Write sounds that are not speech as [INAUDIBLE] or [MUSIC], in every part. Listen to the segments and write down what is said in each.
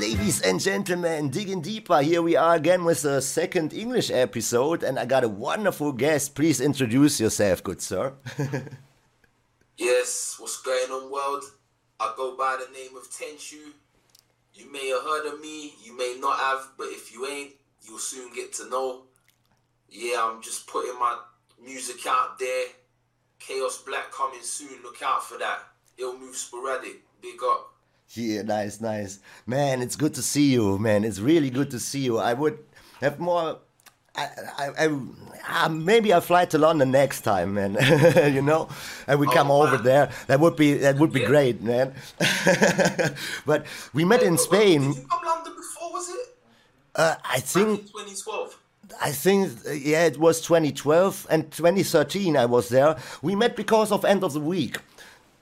Ladies and gentlemen, digging deeper, here we are again with the second English episode, and I got a wonderful guest. Please introduce yourself, good sir. [LAUGHS] yes, what's going on, world? I go by the name of Tenshu. You may have heard of me, you may not have, but if you ain't, you'll soon get to know. Yeah, I'm just putting my music out there. Chaos Black coming soon. Look out for that. It'll Move Sporadic. Big up. Yeah, nice, nice. Man, it's good to see you, man. It's really good to see you. I would have more. I, I, I, uh, maybe I'll fly to London next time, man. [LAUGHS] you know, and we oh, come over there. That would be that would be yeah. great, man. [LAUGHS] but we met hey, in Spain. Did you come London before? Was it? Uh, I think 2012. I think yeah, it was 2012 and 2013. I was there. We met because of End of the Weak,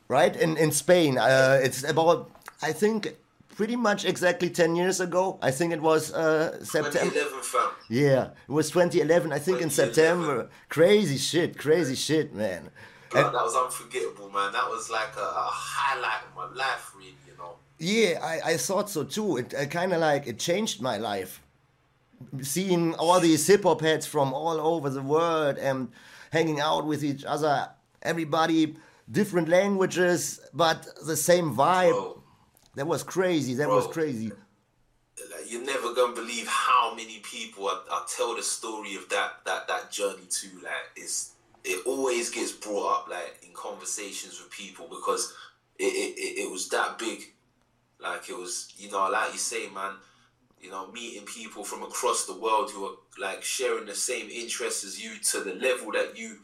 right in in Spain. Uh, it's about I think pretty much exactly 10 years ago. I think it was uh, September. 2011, Yeah, it was 2011, I think in September. Crazy shit, crazy shit, man. God, and, that was unforgettable, man. That was like a, a, highlight of my life, really, you know. Yeah, I, I thought so too. It, it kind of like, it changed my life. Seeing all these hip hop heads from all over the world and hanging out with each other, everybody, different languages, but the same vibe. Bro that was crazy. That Bro, was crazy. You're never gonna believe how many people I, I tell the story of that that that journey to. Like, it's it always gets brought up like in conversations with people because it, it, it was that big. Like it was, you know, like you say, man, you know, meeting people from across the world who are like sharing the same interests as you to the level that you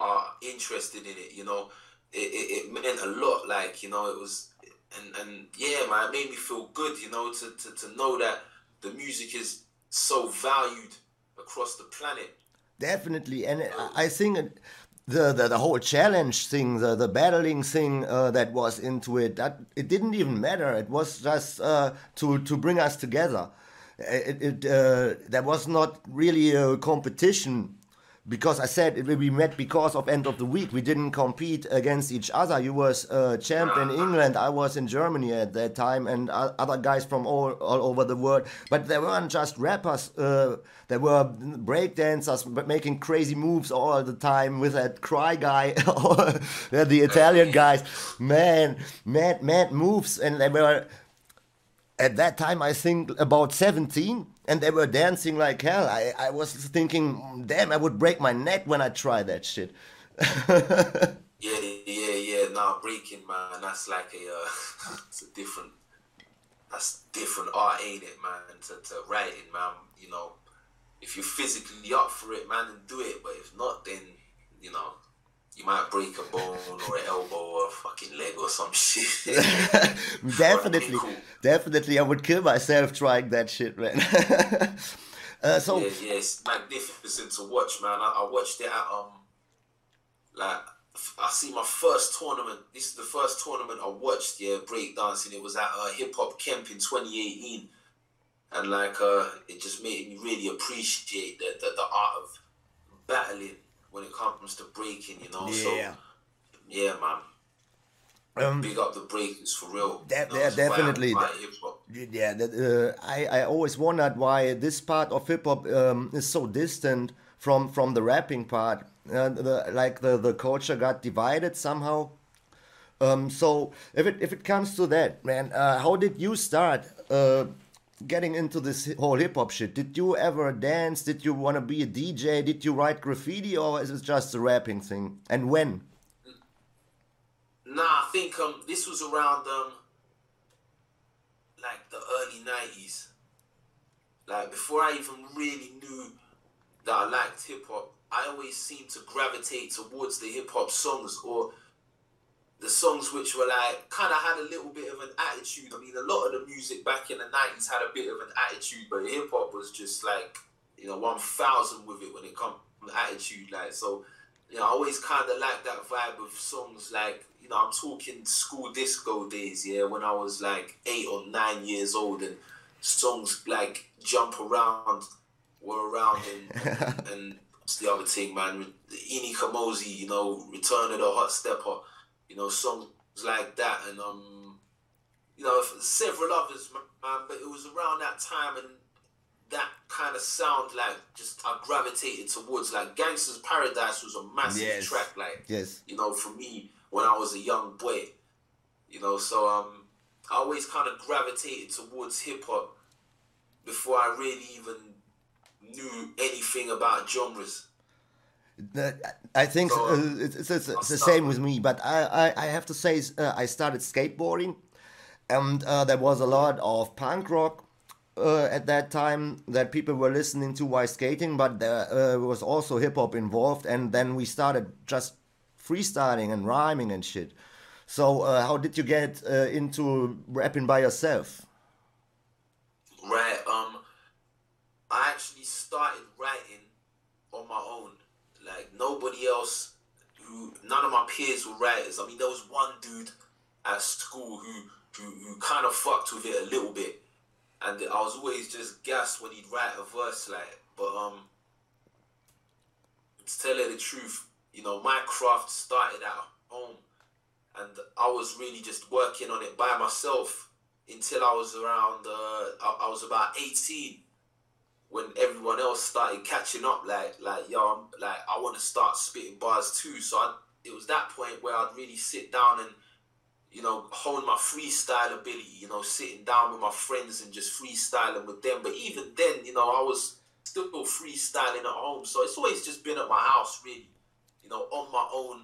are interested in it, you know, it, it, it meant a lot. Like, you know, it was and and yeah, man, it made me feel good, you know, to, to, to know that the music is so valued across the planet. Definitely, and I think the, the, the whole challenge thing, the the battling thing uh, that was into it, that it didn't even matter. It was just uh, to to bring us together. It, it uh, there was not really a competition because I said we met because of end of the weak. We didn't compete against each other. You was a champ in England. I was in Germany at that time, and other guys from all, all over the world. But they weren't just rappers. Uh, there were breakdancers making crazy moves all the time with that cry guy, [LAUGHS] the Italian guys. Man, mad, mad moves, and they were at that time I think about 17 and they were dancing like hell. I, I was thinking, damn, I would break my neck when I try that shit. [LAUGHS] yeah, yeah, yeah. Nah, breaking, man. That's like a, uh, [LAUGHS] it's a different, that's different art, ain't it, man? To, to writing, man. You know, if you're physically up for it, man, then do it. But if not, then you know, you might break a bone or an elbow or a fucking leg or some [LAUGHS] shit. [LAUGHS] definitely, cool. definitely, I would kill myself trying that shit, man. [LAUGHS] uh, so yeah, yeah, it's magnificent to watch, man. I, I watched it at um, like I see my first tournament. This is the first tournament I watched. Yeah, breakdancing. It was at uh, Hip Hop Camp in 2018, and like uh, it just made me really appreciate the, the, the art of battling when it comes to breaking, you know. Yeah. So, yeah, man. Um, Big up the breakers for real. That, you know, definitely. yeah, that, uh, I I always wondered why this part of hip hop um, is so distant from from the rapping part. Uh, the, like the the culture got divided somehow. Um, so if it if it comes to that, man, uh, how did you start? Getting into this whole hip hop shit, did you ever dance? Did you want to be a DJ? Did you write graffiti, or is it just a rapping thing? And when? Nah, I think um this was around um like the early nineties. Like before I even really knew that I liked hip hop, I always seemed to gravitate towards the hip hop songs or the songs which were like kind of had a little bit of an attitude. I mean, a lot of the music back in the nineties had a bit of an attitude, but hip hop was just like you know one thousand with it when it comes attitude. Like so, you know, I always kind of like that vibe of songs. Like you know, I'm talking school disco days, yeah, when I was like eight or nine years old, and songs like "Jump Around" were around, and [LAUGHS] and, what's the other thing, man? Ini Kamoze, you know, Return of the Hot Stepper know, songs like that. And um, you know, several others, man. But it was around that time, and that kind of sound like just I gravitated towards. Like Gangsta's Paradise was a massive Yes. track, like Yes. you know, for me when I was a young boy. You know, so um, I always kind of gravitated towards hip hop before I really even knew anything about genres. I think So, uh, it's, it's, it's, it's the same with me, but I, I, I have to say uh, I started skateboarding, and uh, there was a lot of punk rock uh, at that time that people were listening to while skating, but there uh, was also hip hop involved, and then we started just freestyling and rhyming and shit. So uh, how did you get uh, into rapping by yourself? Right. Um, I actually started writing on my own. Like nobody else, who none of my peers were writers. I mean, there was one dude at school who who, who kind of fucked with it a little bit, and I was always just gassed when he'd write a verse like. But um, to tell you the truth, you know, my craft started at home, and I was really just working on it by myself until I was around, uh, I, I was about 18 when everyone else started catching up. Like, like, yo, I'm, like, I want to start spitting bars too. So I, it was that point where I'd really sit down and, you know, hone my freestyle ability, you know, sitting down with my friends and just freestyling with them. But even then, you know, I was still freestyling at home. So it's always just been at my house, really, you know, on my own.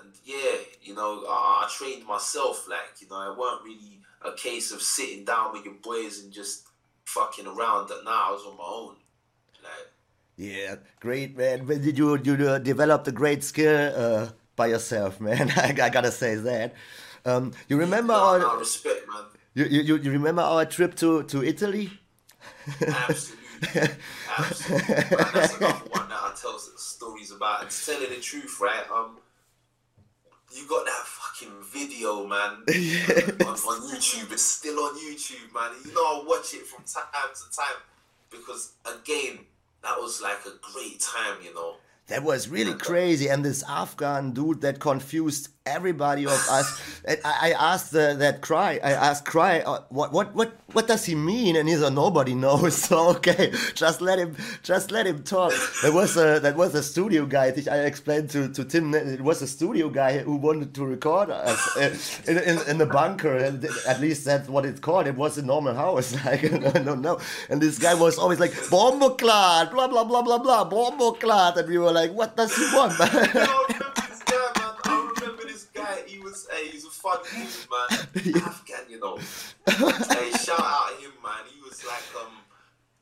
And yeah, you know, I, I trained myself. Like, you know, it weren't really a case of sitting down with your boys and just fucking around. That nah, I was on my own. Like, Yeah, great man. When did you you uh, developed a great skill uh, by yourself, [LAUGHS] man? I, I gotta say that. Um, you remember nah, our nah, respect, man. you, you, you remember our trip to, to Italy? Absolutely, [LAUGHS] absolutely. Man, that's another one that I tell stories about. And to tell you the truth, right? Um, you got that fucking video, man, [LAUGHS] on, on YouTube. It's still on YouTube, man. You know, I watch it from time to time because, again, that was like a great time, you know. That was really uh, crazy, and this Afghan dude that confused everybody of us. I, I asked that cry. I asked cry, uh, what, what, what, what does he mean? And he said nobody knows. [LAUGHS] So okay, just let him, just let him talk. There was a that was a studio guy. I I explained to, to Tim. It was a studio guy who wanted to record us uh, in, in, in the bunker. At least that's what it's called. It was a normal house. [LAUGHS] Like no, no, no. And this guy was always like bomboclad, blah blah blah blah blah, bomboclad, and we were like, what does he want? [LAUGHS] hey, he's a fun dude, man. [LAUGHS] Afghan, you know. hey, shout out to him, man. He was like, um,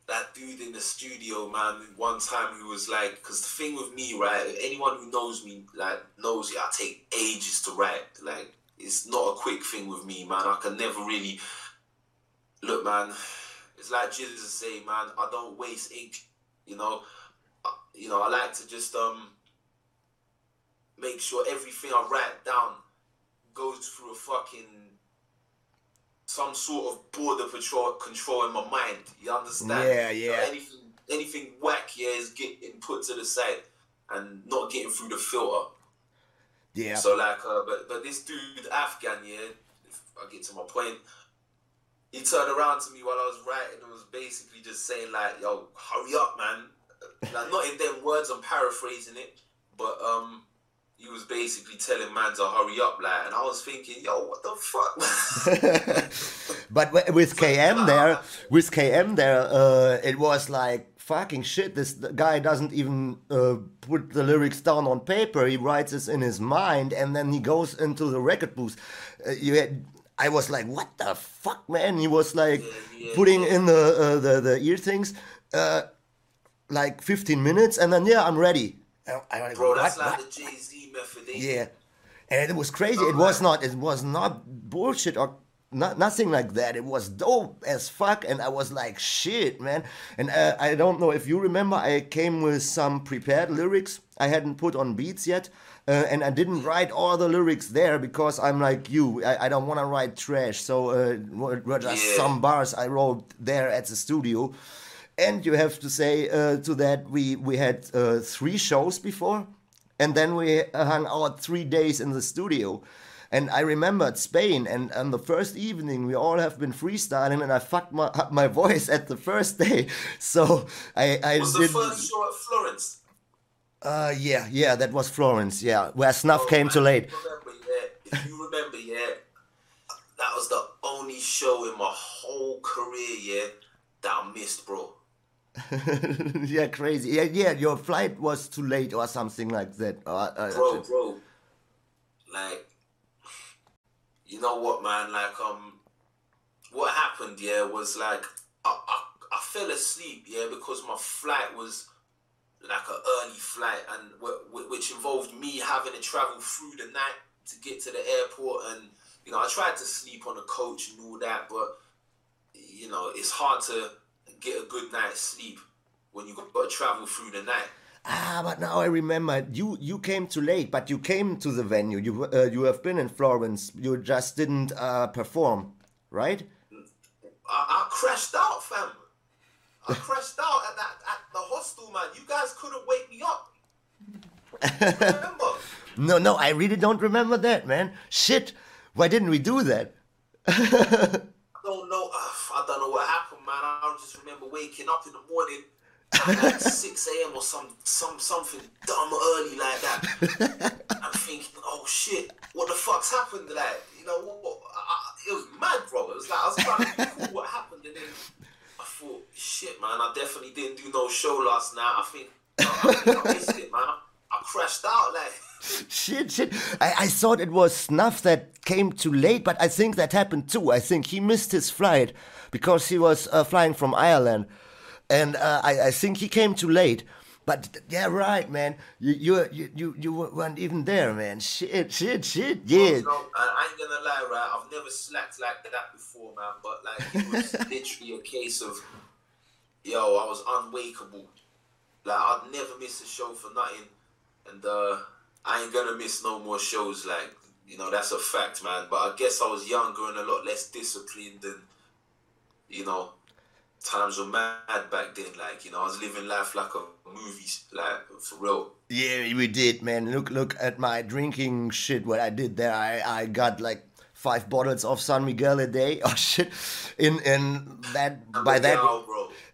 that dude in the studio, man. One time he was like, because the thing with me, right? Anyone who knows me, like, knows it. I take ages to write. Like, it's not a quick thing with me, man. I can never really look, man. It's like Jesus say, man. I don't waste ink. You know, I- you know. I like to just um make sure everything I write down goes through a fucking some sort of border patrol control in my mind. You understand? Yeah, yeah. anything anything whack yeah is getting put to the side and not getting through the filter. yeah. So like, uh, but but this dude Afghan, yeah, if I get to my point, he turned around to me while I was writing and was basically just saying like, "Yo, hurry up, man!" Like not in them words, I'm paraphrasing it, but um, he was basically telling man to hurry up, like, and I was thinking, "Yo, what the fuck?" [LAUGHS] [LAUGHS] but with KM there, with KM there, uh, it was like fucking shit. This guy doesn't even uh, put the lyrics down on paper. He writes this in his mind, and then he goes into the record booth. Uh, you had, I was like, what the fuck, man? He was like Yeah, yeah, putting in the uh, the the ear things, uh, like 15 minutes, and then yeah, I'm ready. I, I like, Bro, that's "What? like What?" the Jay Z method. ain't Yeah, and it was crazy. It was not. It was not bullshit or not, nothing like that. It was dope as fuck, and I was like, shit, man. And uh, I don't know if you remember. I came with some prepared lyrics. I hadn't put on beats yet. Uh, and I didn't write all the lyrics there because I'm like you. I, I don't want to write trash. So uh, were were just Yeah. some bars I wrote there at the studio. And you have to say uh, to that we we had uh, three shows before, and then we hung out three days in the studio. And I remembered Spain, and on the first evening, we all have been freestyling, and I fucked my, up my [LAUGHS] voice at the first day. [LAUGHS] So I, I Was the first show at Florence? Uh, yeah, yeah, that was Florence. Yeah, where Snuff came too late. Remember, yeah, if you remember, yeah, that was the only show in my whole career, yeah, that I missed, bro. [LAUGHS] yeah, crazy. Yeah, yeah, your flight was too late or something like that. Uh, uh, Bro, bro, like, you know what, man? Like, um, what happened, yeah, was like, I, I, I fell asleep, yeah, because my flight was like an early flight, and wh- wh- which involved me having to travel through the night to get to the airport, and you know, I tried to sleep on the coach and all that, but you know, it's hard to get a good night's sleep when you got to travel through the night. Ah, but now I remember you. You came too late, but you came to the venue. You uh, you have been in Florence. You just didn't uh, perform, right? I, I crashed out, fam. I crashed out at that at the hostel, man. You guys couldn't wake me up. Remember? [LAUGHS] No, no, I really don't remember that, man. Shit, why didn't we do that? [LAUGHS] I don't know. Uh, I don't know what happened, man. I just remember waking up in the morning at like [LAUGHS] 6 a.m. or some some something dumb early like that. I'm thinking, oh shit, what the fuck's happened? Like, you know, what, what, I, I- it was mad, bro. It was like I was trying to be cool what happened, and then I thought, shit, man, I definitely didn't do no show last night. I think I, think I missed it, man. I, I crashed out, like. [LAUGHS] Shit, shit. I, I thought it was Snuff that came too late, but I think that happened too. I think he missed his flight because he was uh, flying from Ireland. And uh, I, I think he came too late. But yeah, right, man. You you you you, you weren't even there, man. Shit, shit, shit. Yeah. No, I ain't gonna lie, right? I've never slacked like that before, man. But like, it was [LAUGHS] literally a case of, yo, I was unwakeable. Like, I'd never miss a show for nothing, and uh, I ain't gonna miss no more shows. Like, you know, that's a fact, man. But I guess I was younger and a lot less disciplined, and you know, times were mad back then. Like, you know, I was living life like a movie, like for real. Yeah, we did, man. Look, look at my drinking shit. What I did there, I, I got like five bottles of San Miguel a day. [LAUGHS] Oh shit! In in that by that.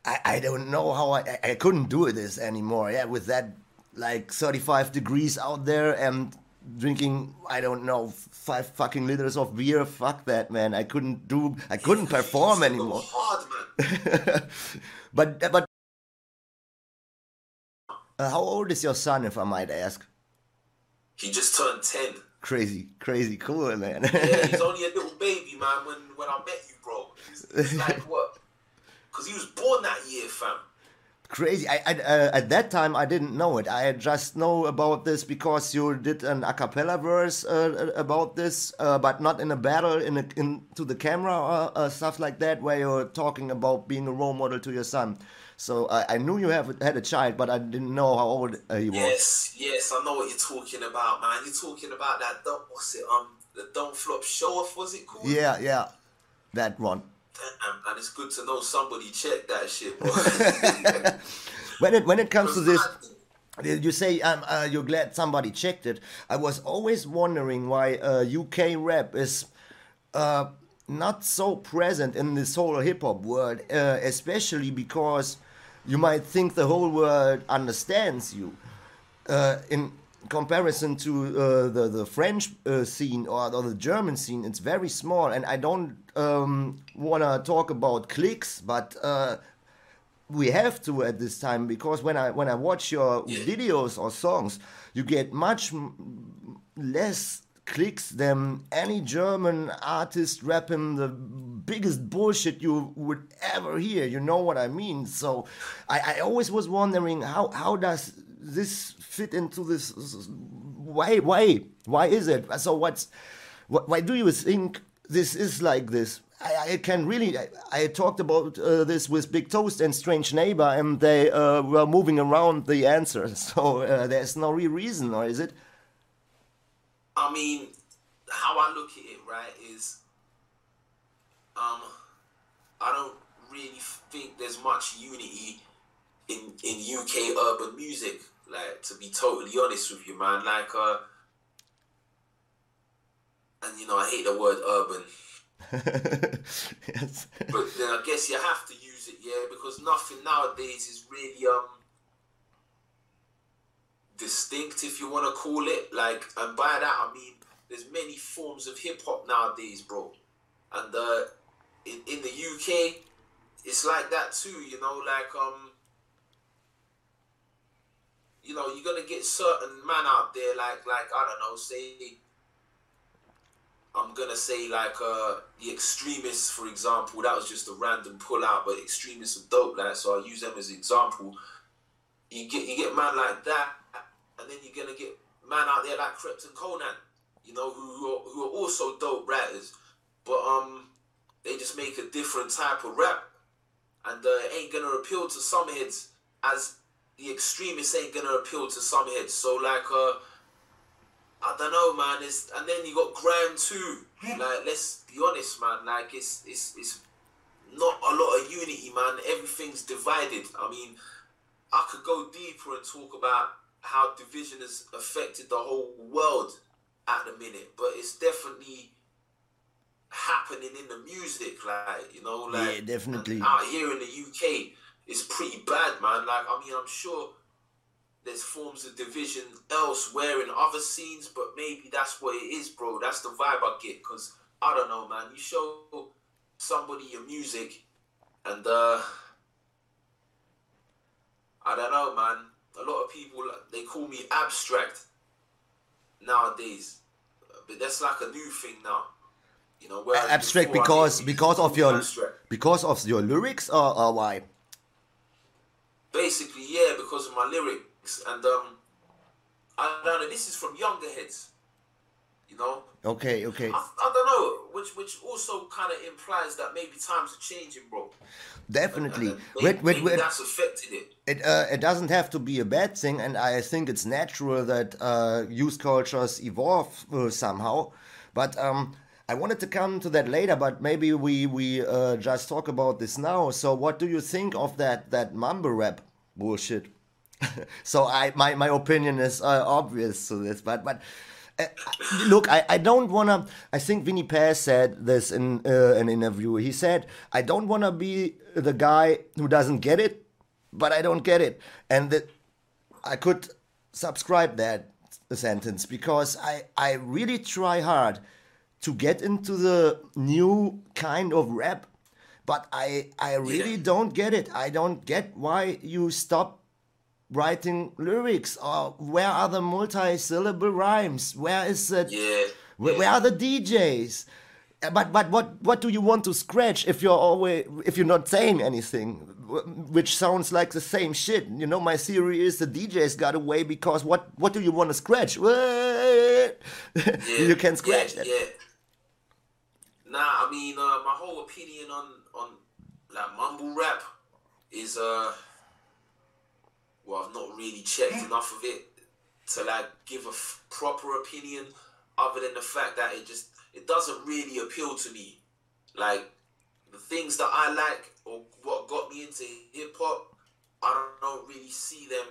I, I don't know how I I- I couldn't do this anymore. Yeah, with that like 35 degrees out there and drinking I don't know five fucking liters of beer. Fuck that, man. I couldn't do. I couldn't [LAUGHS] perform anymore. Hard, [LAUGHS] but but uh, how old is your son, if I might ask? He just turned ten. Crazy, crazy cool, man. Yeah, he's [LAUGHS] only a little baby, man. When when I met you, bro, he's, he's like what? Because he was born that year, fam. Crazy. I, I uh, at that time I didn't know it. I just know about this because you did an a cappella verse uh, about this, uh, but not in a battle in a, into the camera or uh, stuff like that, where you're talking about being a role model to your son. So I I knew you have had a child, but I didn't know how old uh, he was. Yes, yes, I know what you're talking about, man. You're talking about that. Don't, what's it? Um, the don't flop show off. Was it called? Yeah, yeah, that one. Damn, man, it's good to know somebody checked that shit. [LAUGHS] When it when it comes to this, You say um, uh, you're glad somebody checked it. I was always wondering why uh, UK rap is uh, not so present in this whole hip hop world, uh, especially because you might think the whole world understands you. Uh, in comparison to uh, the the French uh, scene or, or the German scene, it's very small. And I don't um, want to talk about clicks, but uh, we have to at this time because when I when I watch your videos or songs, you get much m- less clicks than any German artist rapping the biggest bullshit you would ever hear. You know what I mean? So I, I always was wondering how how does this fit into this? Why why why is it? So what's wh- why do you think this is like this? I, I can really. I, I talked about uh, this with Big Toast and Strange Neighbor, and they uh, were moving around the answer. [LAUGHS] So uh, there's no real reason, or is it? I mean, how I look at it, right, is um, I don't really think there's much unity in in UK urban music. Like to be totally honest with you, man. Like uh, and you know I hate the word urban. [LAUGHS] yes. But then I guess you have to use it, yeah, because nothing nowadays is really um distinct, if you want to call it. Like, and by that I mean there's many forms of hip hop nowadays, bro. And uh, in in the UK, it's like that too. You know, like um, you know, you're gonna get certain man out there, like like I don't know, say. I'm gonna say like uh the extremists, for example. That was just a random pull out, but extremists are dope, like so. I use them as an example. You get you get man like that, and then you're gonna get man out there like Krypton Conan, you know, who who are, who are also dope writers, but um, they just make a different type of rap, and uh, it ain't gonna appeal to some heads as the extremists ain't gonna appeal to some heads. So like uh, I don't know, man. It's and then you got Graham too. Like let's be honest, man. Like it's it's it's not a lot of unity, man. Everything's divided. I mean, I could go deeper and talk about how division has affected the whole world at the minute, but it's definitely happening in the music, like you know, like Yeah, definitely. out here in the UK, it's pretty bad, man. Like I mean, I'm sure there's forms of division elsewhere in other scenes, but maybe that's what it is, bro. That's the vibe I get, cause I don't know, man. You show somebody your music, and uh, I don't know, man. A lot of people they call me abstract nowadays, but that's like a new thing now. You know, Abstract before, because because of your abstract. because of your lyrics or, or why? Basically yeah because of my lyrics and um I don't know this is from younger heads you know Okay, okay. I, I don't know which which also kind of implies that maybe times are changing bro Definitely. And Wait, maybe, wait, maybe wait. that's affected it It uh, it doesn't have to be a bad thing, and I think it's natural that uh, youth cultures evolve uh, somehow. But um, I wanted to come to that later. But maybe we we uh, just talk about this now. So, what do you think of that that mumble rap bullshit? [LAUGHS] so, I my my opinion is uh, obvious to this, but but. Uh, look, I, I don't wanna. I think Vinnie Paz said this in uh, an interview. He said, "I don't wanna be the guy who doesn't get it, but I don't get it. And that I could subscribe that sentence because I, I really try hard to get into the new kind of rap, but I I really Yeah. don't get it. I don't get why you stop writing lyrics or where are the multi-syllable rhymes? Where is it? yeah Where, yeah. where are the DJs? Uh, But but what what do you want to scratch if you're always if you're not saying anything, which sounds like the same shit? You know, my theory is the DJs got away because what what do you want to scratch? [LAUGHS] You can scratch that. Nah, I mean, uh, my whole opinion on on like mumble rap is uh, well, I've not really checked enough of it to like give a f- proper opinion, other than the fact that it just it doesn't really appeal to me. Like the things that I like or what got me into hip hop, I don't, don't really see them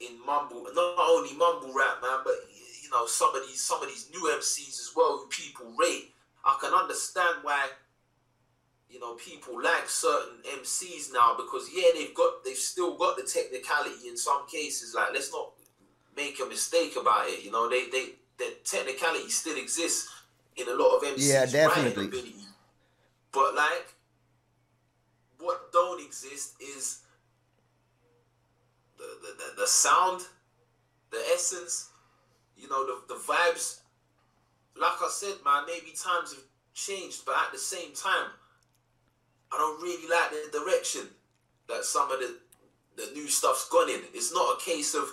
in mumble. Not only mumble rap, man, but you know some of these some of these new MCs as well who people rate. I can understand why you know people like certain MCs now because yeah they've got they've still got the technicality in some cases. Like let's not make a mistake about it. You know they they the technicality still exists in a lot of MCs. Yeah, definitely. ability. But like what don't exist is the, the, the, the sound, the essence, you know, the, the vibes. Like I said, man, maybe times have changed, but at the same time, I don't really like the direction that some of the the new stuff's gone in. It's not a case of,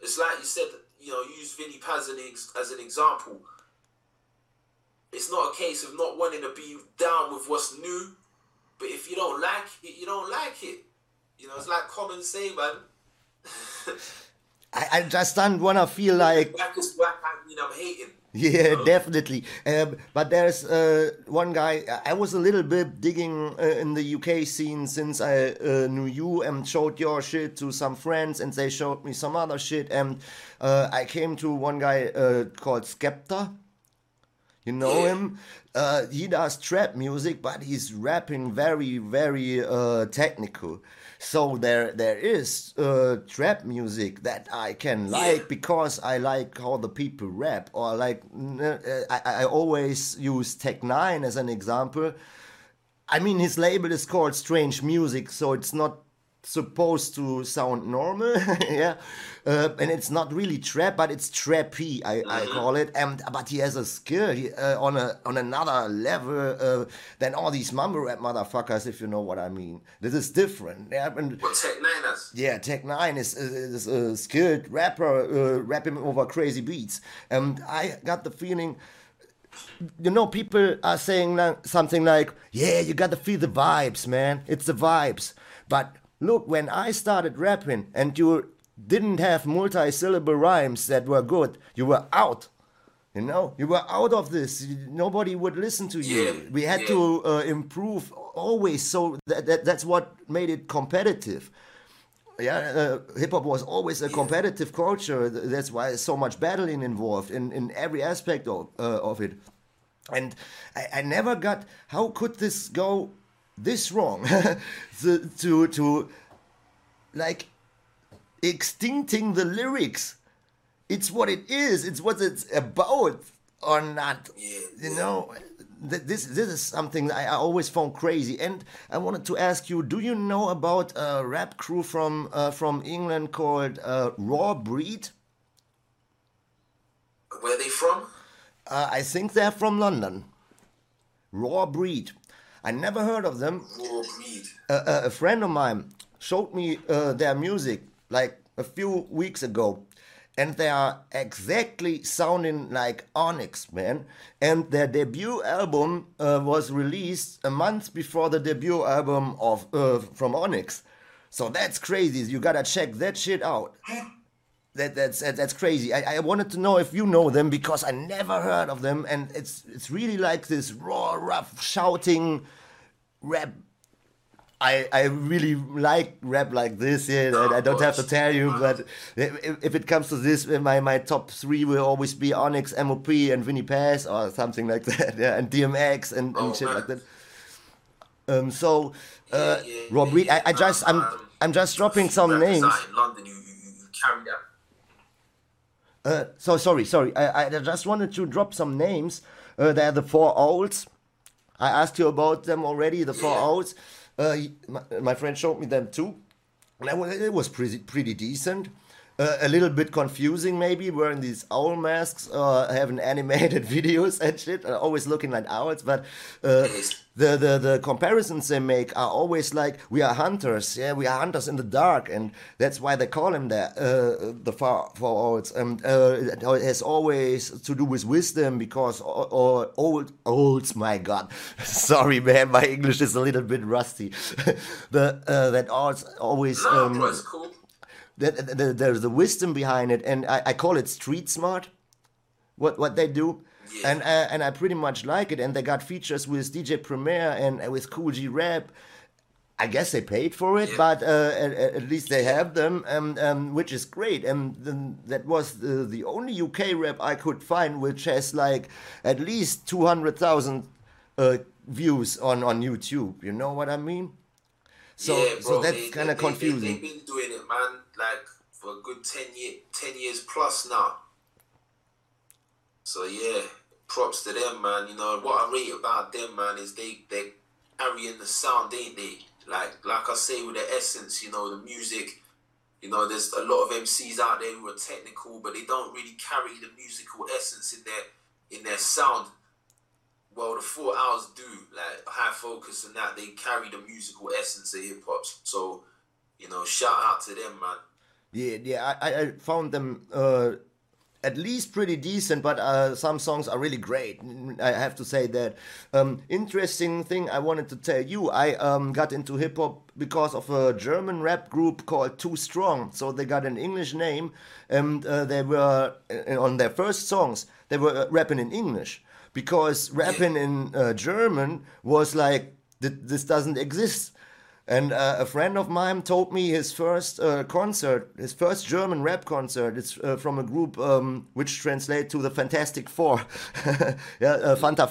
it's like you said, you know, use Vinnie Paz as an, ex- as an example. It's not a case of not wanting to be down with what's new, but if you don't like it, you don't like it. You know, it's like common say, man. [LAUGHS] I, I just don't wanna feel like Whack is whack, I mean, I'm hating. [LAUGHS] Yeah, definitely. Um, but there's uh, one guy. I was a little bit digging uh, in the UK scene since I uh, knew you and showed your shit to some friends, and they showed me some other shit. And uh, I came to one guy uh, called Skepta. You know him? Uh, he does trap music, but he's rapping very, very uh, technical. So there, there is uh, trap music that I can like because I like how the people rap. Or like, uh, I, I always use Tech N9ne as an example. I mean, his label is called Strange Music, so it's not supposed to sound normal, [LAUGHS] yeah, uh, and it's not really trap, but it's trappy, I, I call it. And but he has a skill he, uh, on a on another level uh, than all these mumble rap motherfuckers, if you know what I mean. This is different. Yeah, and Tech N9ne has? yeah, Tech N9ne is, is a skilled rapper, uh, rapping over crazy beats. And I got the feeling, you know, people are saying something like, yeah, you got to feel the vibes, man. It's the vibes. But look, when I started rapping and you didn't have multi syllable rhymes that were good, you were out. You know, you were out of this. Nobody would listen to you. Yeah, we had yeah. to uh, improve always. So that, that, that's what made it competitive yeah, uh, hip hop was always a competitive culture. That's why so much battling involved in, in every aspect of, uh, of it. And I, I never got how could this go this wrong [LAUGHS] to, to to like extincting the lyrics. It's what it is. It's what it's about or not. You know, this this is something I, I always found crazy. And I wanted to ask you: Do you know about a rap crew from uh, from England called uh, Raw Breed? Where they from? Uh, I think they're from London. Raw Breed. I never heard of them. Raw a, a- a friend of mine showed me uh, their music like a few weeks ago and they are exactly sounding like onyx man. And their debut album uh, was released a month before the debut album of uh, from onyx. So that's crazy. You gotta check that shit out that, that's that, that's crazy. I, I wanted to know if you know them because I never heard of them, and it's it's really like this raw, rough, shouting rap. I I really like rap like this. Yeah, I, I don't have to tell you, but if, if it comes to this, my my top three will always be Onyx, MOP, and Vinnie Paz or something like [LAUGHS] that. Yeah, and DMX and, and Oh, shit man. like that. Um, so uh, Yeah, yeah, Rob yeah, Reed, I, yeah. I just I'm Um, I'm just dropping some names. London, you you carry that. Uh, so sorry, sorry. I, I just wanted to drop some names. Uh, they're the four owls. I asked you about them already. The four owls. Uh, he- my, my friend showed me them too, and I, it was pretty pretty decent. Uh, a little bit confusing, maybe wearing these owl masks, uh, having animated [LAUGHS] videos and shit, always looking like owls. But uh, the, the the comparisons they make are always like we are hunters yeah we are hunters in the dark and that's why they call him that uh, the far for owls and uh, it has always to do with wisdom because or, or old olds my god [LAUGHS] sorry man my english is a little bit rusty [LAUGHS] the uh, that owls always um, bro, there's the wisdom behind it, and I, I call it street smart. What what they do, Yeah. and uh, and I pretty much like it. And they got features with DJ Premier and uh, with Kool G Rap. I guess they paid for it, Yeah. but uh, at, at least they have them, um, um, which is great. And that was the, the only UK rap I could find which has like at least two hundred thousand uh, views on on YouTube. You know what I mean? So yeah, so that's kind of they- they- confusing. They've been doing it, man, good 10, year, 10 years plus now. So yeah, props to them, man. You know what I rate about them, man, is they they carrying the sound, ain't they? Like like I say with the essence, you know, the music. You know, there's a lot of MCs out there who are technical, but they don't really carry the musical essence in their in their sound. Well, the four owls do like high focus and that they carry the musical essence of hip hop. So, you know, shout out to them, man. Yeah, yeah, I, I- found them uh, at least pretty decent, but uh, some songs are really great. I have to say that. Um, interesting thing I wanted to tell you, I um, got into hip hop because of a German rap group called Too Strong. So they got an English name, and uh, they were uh, on their first songs. They were uh, rapping in English because rapping in uh, German was like this doesn't exist And uh, a friend of mine told me his first uh, concert, his first German rap concert, it's uh, from a group um, which translates to the Fantastic Four, [LAUGHS] yeah, uh, Fanta.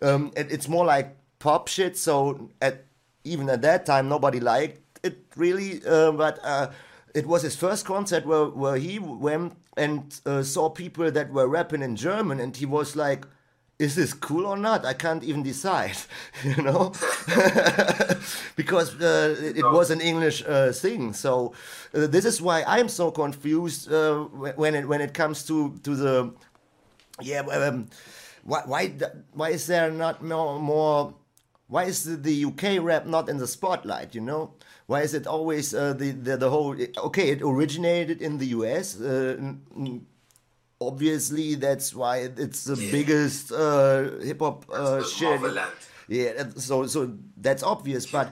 Um, it, it's more like pop shit, so at even at that time nobody liked it really, uh, but uh, it was his first concert where, where he went and saw people that were rapping in German, and he was like, is this cool or not? I can't even decide, [LAUGHS] you know, [LAUGHS] because uh, it, it, was an English uh, thing. So uh, this is why I'm so confused uh, when it when it comes to to the yeah. Um, why why why is there not more more? Why is the, the UK rap not in the spotlight? You know, why is it always uh, the, the the whole? Okay, it originated in the US uh, obviously that's why it's the yeah. biggest uh, hip hop uh, shit. Yeah, so so that's obvious, but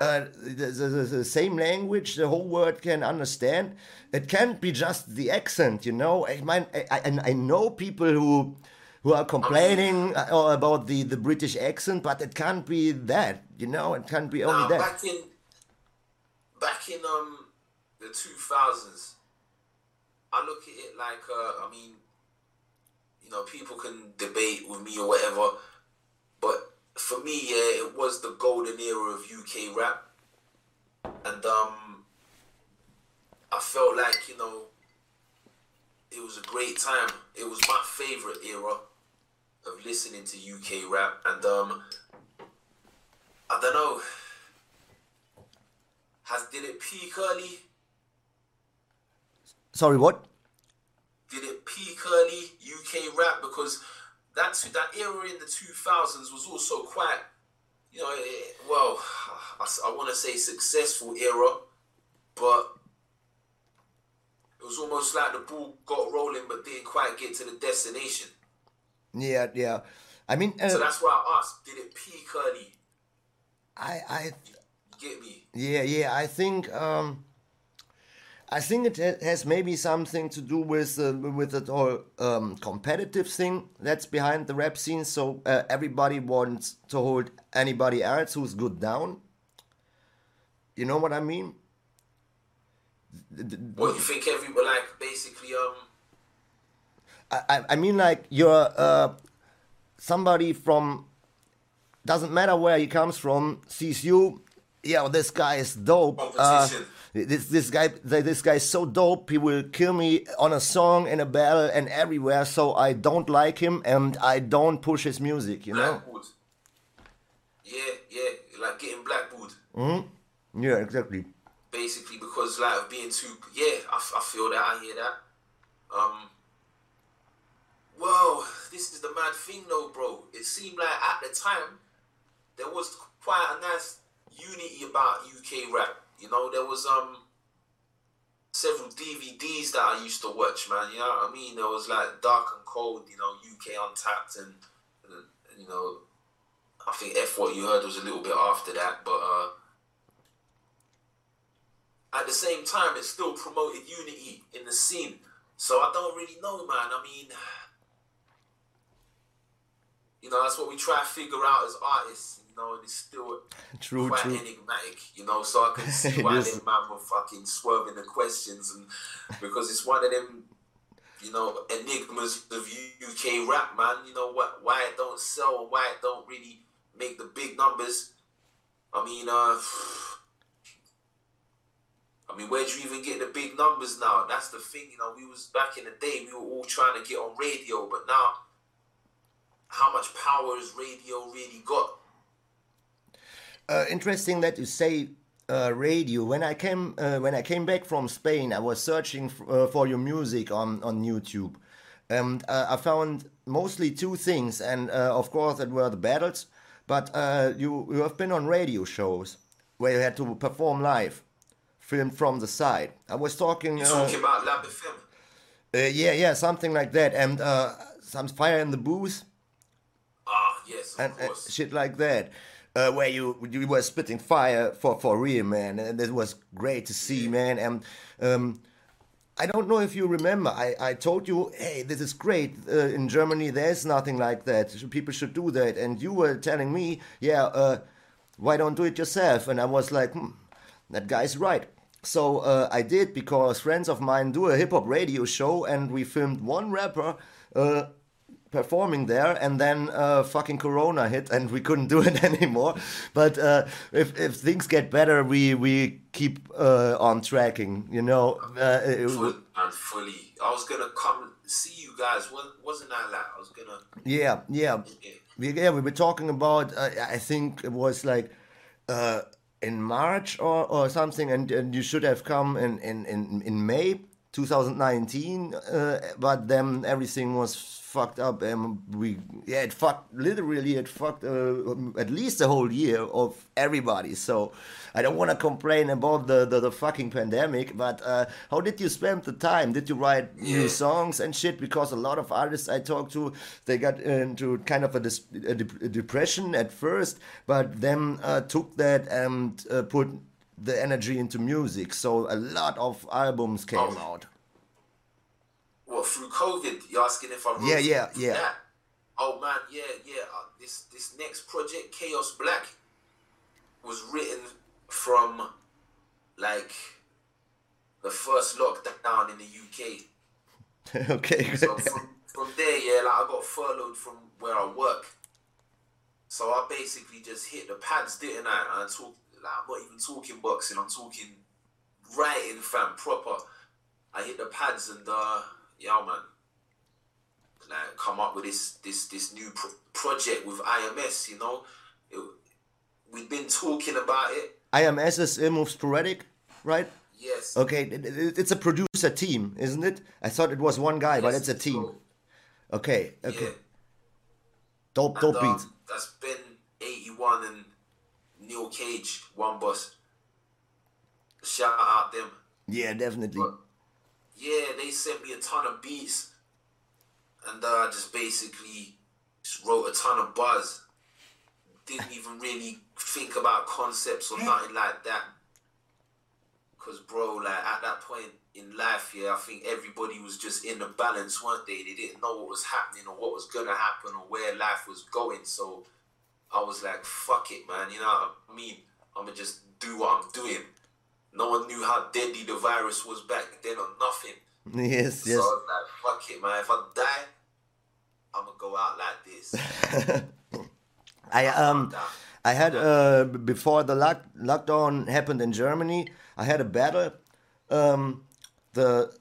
uh, the, the, the, same language the whole world can understand. It can't be just the accent, you know. I mean, I, I, I know people who who are complaining uh, about the, the British accent, but it can't be that, you know. It can't be only that. Back in back in um the two thousands, I look at it like, uh, I mean, you know, people can debate with me or whatever, but for me, yeah, it was the golden era of UK rap, and um, I felt like you know, it was a great time. It was my favorite era of listening to UK rap, and um, I don't know, has did it peak early? Sorry, what? Did it peak early UK rap? Because that that era in the two thousands was also quite, you know, it, well, I, I want to say successful era, but it was almost like the ball got rolling but didn't quite get to the destination. Yeah, yeah. I mean, uh, so that's why I asked: Did it peak early? I, I you get me. Yeah, yeah. I think um, I think it has maybe something to do with uh, with the whole um, competitive thing that's behind the rap scene. So uh, everybody wants to hold anybody else who's good down. You know what I mean? What you think? Everybody like basically um. I I mean like you're uh, somebody from doesn't matter where he comes from sees you. Yeah, this guy is dope. Uh, this this guy this guy's so dope. He will kill me on a song in a battle and everywhere. So i don't like him and i don't push his music you know? Blackwood. yeah yeah like getting blackwood. Mm-hmm. yeah exactly. Basically because like of being too yeah I, I feel that i hear that. Um well this is the mad thing though bro. It seemed like at the time there was quite a nice unity about uk rap you know, there was um several DVDs that I used to watch, man. You know what I mean? There was like Dark and Cold, you know, UK Untapped, and, and, and you know, I think F What You Heard was a little bit after that, but uh, at the same time, it still promoted unity in the scene. So I don't really know, man. I mean, [SIGHS] you know, that's what we try to figure out as artists you know, and it's still [LAUGHS] true, quite true. enigmatic, you know. So I can [LAUGHS] see why them man were fucking swerving the questions, and because it's one of them, you know, enigmas of UK rap, man. You know what? Why it don't sell why it don't really make the big numbers. I mean, uh. [SIGHS] I mean, where do you even get the big numbers now? That's the thing, you know. We was back in the day, we were all trying to get on radio, but now, how much power has radio really got? Uh, interesting that you say uh, radio. When I came uh, when I came back from Spain, I was searching uh, for your music on on YouTube, and uh, I found mostly two things. And uh, of course, it were the battles. But you you have been on radio shows where you had to perform live, filmed from the side. I was talking. you talking about Lab FM. yeah, yeah, something like that, and some fire in the booth. Ah, yes, and shit like that uh, where you you were spitting fire for for real, man, and it was great to see, man. And um, I don't know if you remember, I, I told you, hey, this is great. Uh, in Germany, there's nothing like that. People should do that. And you were telling me, yeah, uh, why don't do it yourself? And I was like, hmm, that guy's right. So uh, I did because friends of mine do a hip hop radio show, and we filmed one rapper. Performing there and then uh, fucking corona hit and we couldn't do [LAUGHS] it anymore. But uh, if, if things get better we we keep uh, on tracking you know? Uh, Full, and fully. I was gonna come see you guys. Wasn't that like i was gonna yeah yeah. Yeah, yeah we were talking about uh, i think it was like uh, in march or, or something and, and you should have come in in in, in may 2019 but then everything was fucked up and we yeah it fucked literally it fucked uh, at least a whole year of everybody. So i don't want to complain about the, the, the fucking pandemic but uh, how did you spend the time? Did you write yeah. new songs and shit? Because a lot of artists i talked to they got into kind of a, a, de a depression at first but then uh, took that and uh, put the energy into music. So a lot of albums came oh. out what through COVID? You asking if I'm yeah yeah yeah. That? Oh man, yeah yeah. Uh, this this next project, Chaos Black, was written from like the first lockdown in the UK. [LAUGHS] okay. so from, from there, yeah, like I got furloughed from where I work. So I basically just hit the pads, didn't I? And I talk like I'm not even talking boxing, I'm talking writing fam proper. I hit the pads and uh yo man, like come up with this this this new pro- project with IMS. You know, it, we've been talking about it. IMS is Ill Sporadic, right? Yes. Okay, it's a producer team, isn't it? I thought it was one guy, yes, but it's a team. Okay, okay. Yeah. Dope, dope and, um. That's been 81 and Neil Cage, one boss. Shout out them. Yeah, definitely. But, yeah, they sent me a ton of beats, and uh, I just basically just wrote a ton of buzz. Didn't even really think about concepts or nothing like that. Cause bro, like at that point in life, yeah, I think everybody was just in the balance, weren't they? They didn't know what was happening or what was gonna happen or where life was going. So I was like, fuck it, man. You know what I mean? I'ma just do what I'm doing. No one knew how deadly the virus was back then or nothing. Yes, so yes. So I was like, fuck it, man. If I die, I'm gonna go out like this. [LAUGHS] I um, I had uh before the lock, lockdown happened in Germany. I had a battle. Um, the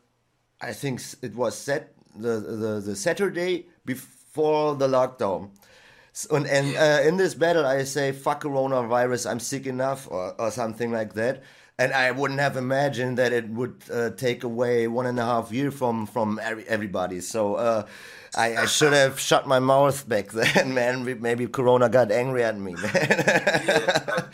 I think it was set the the, the Saturday before the lockdown. So, and and uh, in this battle, I say, fuck coronavirus, I'm sick enough, or, or something like that and I wouldn't have imagined that it would uh, take away one and a half year from from every, everybody. So uh, I, I, should have shut my mouth back [LAUGHS] then, man. Maybe Corona got angry at me, [LAUGHS] man. yeah,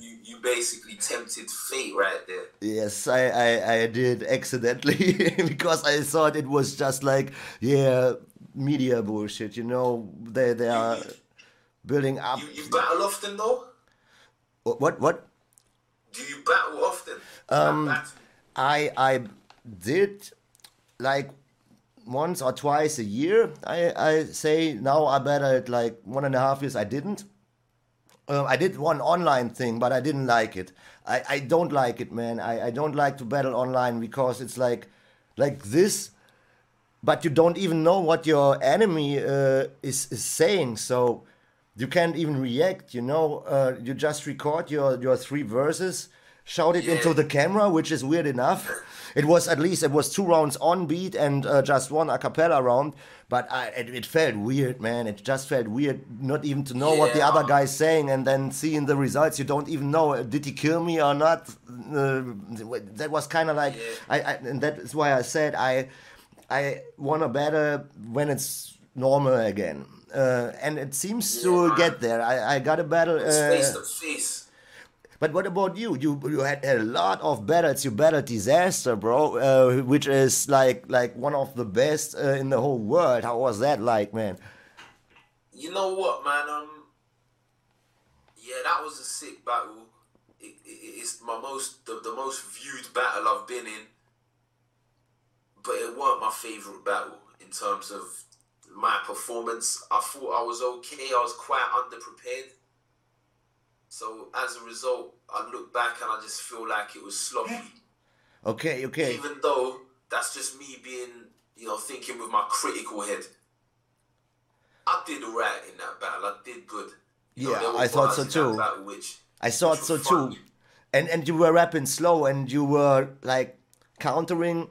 you, you, basically tempted fate right there. Yes, I, I, I did accidentally [LAUGHS] because I thought it was just like yeah media bullshit. You know, they they are building up. You, you battle often though. What what? Do you battle often? Um, I I did like once or twice a year. I I say now I battle it like one and a half years. I didn't. Uh, I did one online thing, but I didn't like it. I, I don't like it, man. I, I don't like to battle online because it's like like this, but you don't even know what your enemy uh, is is saying. So you can't even react you know uh, you just record your your three verses shout it yeah. into the camera which is weird enough it was at least it was two rounds on beat and uh, just one a cappella round but I, it, it, felt weird man it just felt weird not even to know yeah. what the other guy's saying and then seeing the results you don't even know uh, did he kill me or not uh, that was kind of like yeah. I, I and that is why i said i i want to better when it's normal again uh, and it seems yeah, to get there. I, I got a battle. Uh, face to face. But what about you? You you had a lot of battles. You battled Dizaster, bro, uh, which is like like one of the best uh, in the whole world. How was that like, man? You know what, man? Um, yeah, that was a sick battle. It, it, it's my most the, the most viewed battle I've been in, but it weren't my favorite battle in terms of my performance. I thought I was okay. I was quite underprepared. So as a result, I look back and I just feel like it was sloppy. [LAUGHS] Okay, okay. Even though that's just me being, you know, thinking with my critical head. I did alright in that battle. I did good. You Yeah, were I thought so too. battle which, I thought so were too. And and you were rapping slow and you were like countering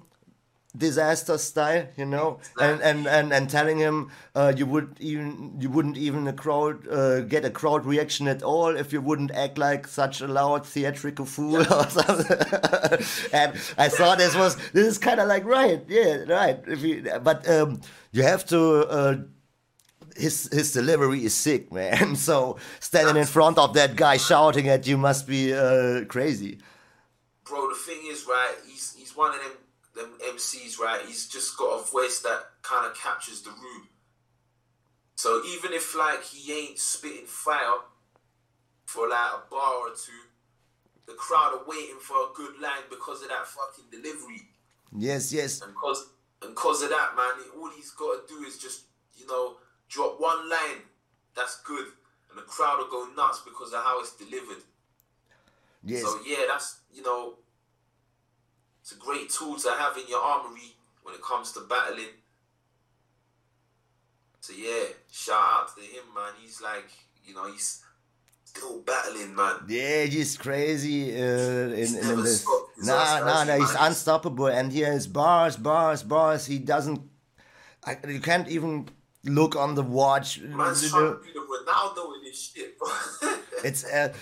Dizaster style, you know, and and and, and telling him uh, you would even you wouldn't even a crowd uh, get a crowd reaction at all if you wouldn't act like such a loud theatrical fool [LAUGHS] or something. and I thought this was this is kind of like right, yeah, right. If you, but um, you have to. Uh, his his delivery is sick, [LAUGHS] man. So standing in front of that guy shouting at you must be uh, crazy. bro, the thing is, right, he's he's one of them them MCs, right? He's just got a voice that kind of captures the room. So even if like he ain't spitting fire for like a bar or two, the crowd are waiting for a good line because of that fucking delivery. Yes, yes. And cause and cause of that, man, all he's got to do is just you know drop one line that's good, and the crowd will go nuts because of how it's delivered. Yes. So yeah, that's you know, it's a great tool to have in your armory when it comes to battling. So yeah, shout out to him, man. He's like, you know, he's still battling, man. Yeah, he's crazy uh, in, in, in this. He's Nah, nah, nah, he's man. unstoppable, and he has bars, bars, bars. He doesn't. I, you can't even look on the watch. Man's trying to be the Ronaldo in this shit, bro. It's [LAUGHS] uh,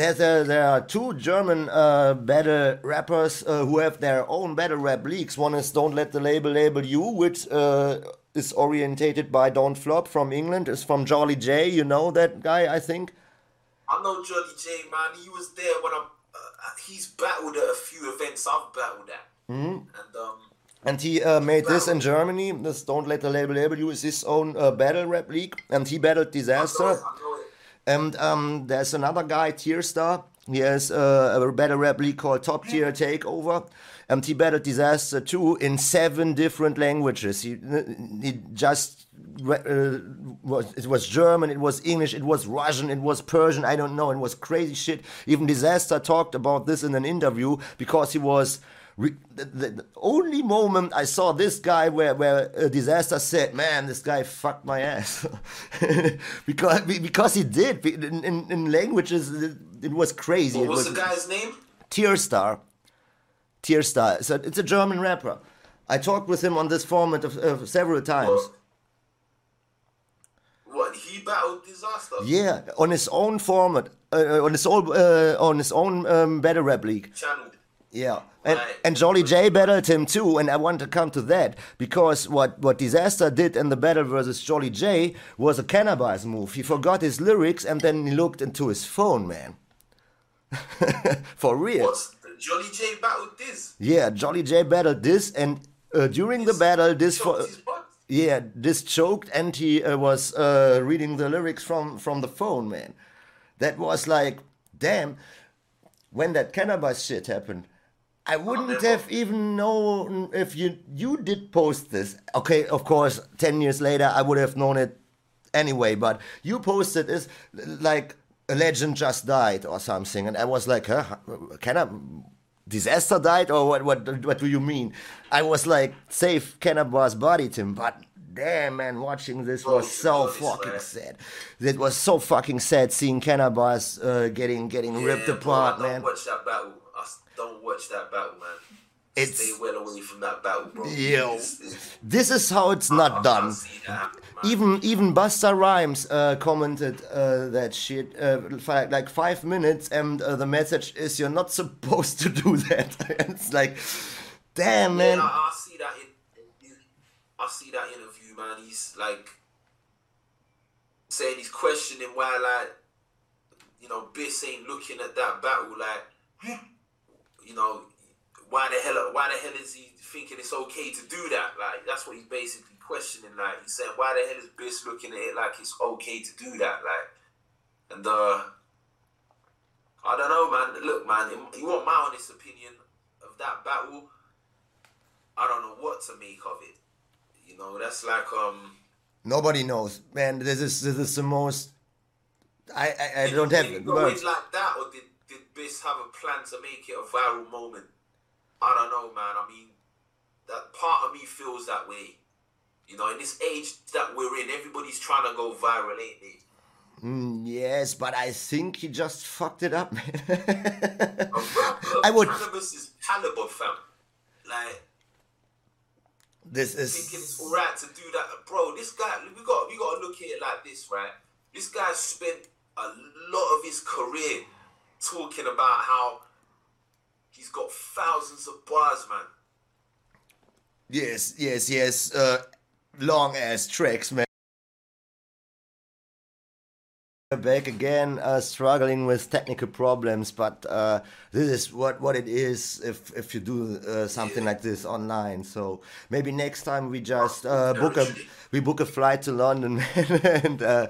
there's a, there are two German uh, battle rappers uh, who have their own battle rap leagues. One is Don't Let the Label Label You, which uh, is orientated by Don't Flop from England. Is from Jolly J. You know that guy, I think. I know Jolly J, man. He was there when I'm. Uh, he's battled at a few events I've battled at, Mm-hmm. and um, And he uh, made this in Germany. This Don't Let the Label Label You is his own uh, battle rap league, and he battled I know, Dizaster. I know. And um, there's another guy, Tierstar. He has uh, a battle rap league called Top Tier Takeover. And he battled Dizaster too in seven different languages. He, he just uh, was it was German, it was English, it was Russian, it was Persian. I don't know. It was crazy shit. Even Dizaster talked about this in an interview because he was. Re- the, the, the only moment I saw this guy where where a Dizaster said, "Man, this guy fucked my ass," [LAUGHS] because because he did in, in, in languages it, it was crazy. What it was was the guy's name? Tierstar. Tierstar. So it's a German rapper. I talked with him on this format of, several times. What he battled Dizaster? Yeah, on his own format, uh, on his own uh, on his own um, battle rap league. Channel. Yeah, and Right. and Jolly J battled him too, and I want to come to that because what what Dizaster did in the battle versus Jolly J was a Canibus move. He forgot his lyrics and then he looked into his phone, man. [LAUGHS] For real. What's Jolly J battled this? Yeah, Jolly J battled this, and uh, during the battle, this for Choked his butt. yeah, this choked, and he uh, was uh, reading the lyrics from from the phone, man. That was like, damn. When that Canibus shit happened, I wouldn't have even known if you you did post this. Okay, of course, ten years later, I would have known it anyway. But you posted is like a legend just died or something, and I was like, huh? Can I? Dizaster died or what? What? What do you mean? I was like, safe Canibus body, Tim, but damn man, watching this was so fucking sad. It was so fucking sad seeing Canibus uh, getting getting ripped Yeah, bro, apart, I man. watch that battle. I don't watch that battle, man. It's- Stay well away from that battle, bro. Yo. It's- it's- This is how it's I not can't done. happen. Even even Busta Rhymes uh, commented uh, that shit uh, for like five minutes, and uh, the message is you're not supposed to do that. [LAUGHS] it's like, damn man. Yeah, I, I see that in, in, I see that interview, man. He's like saying he's questioning why, like, you know, Biss ain't looking at that battle, like, you know, why the hell, why the hell is he thinking it's okay to do that? Like, that's what he's basically questioning. Like, he's saying, why the hell is Biss looking at it like it's okay to do that? Like, and uh, I don't know, man. Look, man, you want my honest opinion of that battle? I don't know what to make of it. You know, that's like um Nobody knows, man. This is this is the most. I I, I don't have it it. go words. like that, or did did Biss have a plan to make it a viral moment? I don't know, man. I mean, that part of me feels that way. You know, in this age that we're in, everybody's trying to go viral, ain't they? Mm, yes, but I think he just fucked it up, [LAUGHS] man. A rapper, I would- Canibus is caliber, fam. Like, this thinking it's is alright to do that, bro. This guy, we got we got to look at it like this, right? This guy spent a lot of his career talking about how he's got thousands of bars, man. yes, yes, yes. Uh, long ass tracks, man. Back again, uh, struggling with technical problems, but uh, this is what, what it is if if you do uh, something like this online. So maybe next time we just uh, book a we book a flight to London [LAUGHS] and uh,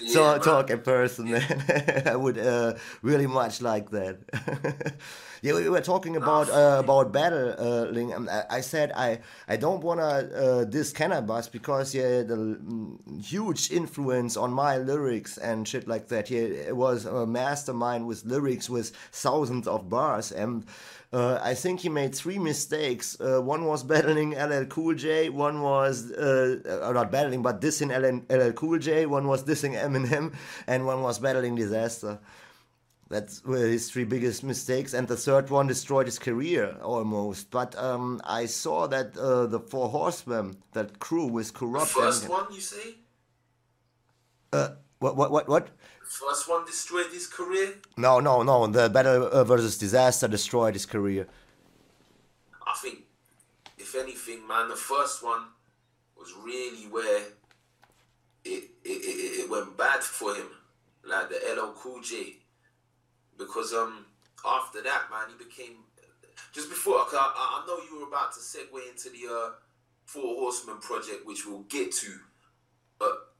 Yeah, talk, talk in person. [LAUGHS] I would uh, really much like that. [LAUGHS] yeah, we were talking about uh, about battling. Um, I, I said I I don't wanna uh, diss Canibus because yeah, the mm, huge influence on my lyrics and shit like that. He it was a mastermind with lyrics with thousands of bars and. Uh, I think he made three mistakes. Uh, one was battling LL Cool J. One was uh, uh, not battling, but dissing LL, LL Cool J. One was dissing Eminem, and one was battling Dizaster. That's were his three biggest mistakes, and the third one destroyed his career almost. But um, I saw that uh, the Four Horsemen, that crew was The corrupt. first and, one, you say? Uh, what? What? What? What? The first one destroyed his career. No, no, no. The Battle uh, versus Dizaster destroyed his career. I think, if anything, man, the first one was really where it it, it, it went bad for him, like the LL Cool J, because um after that, man, he became just before. I, I know you were about to segue into the uh, Four Horsemen project, which we'll get to, but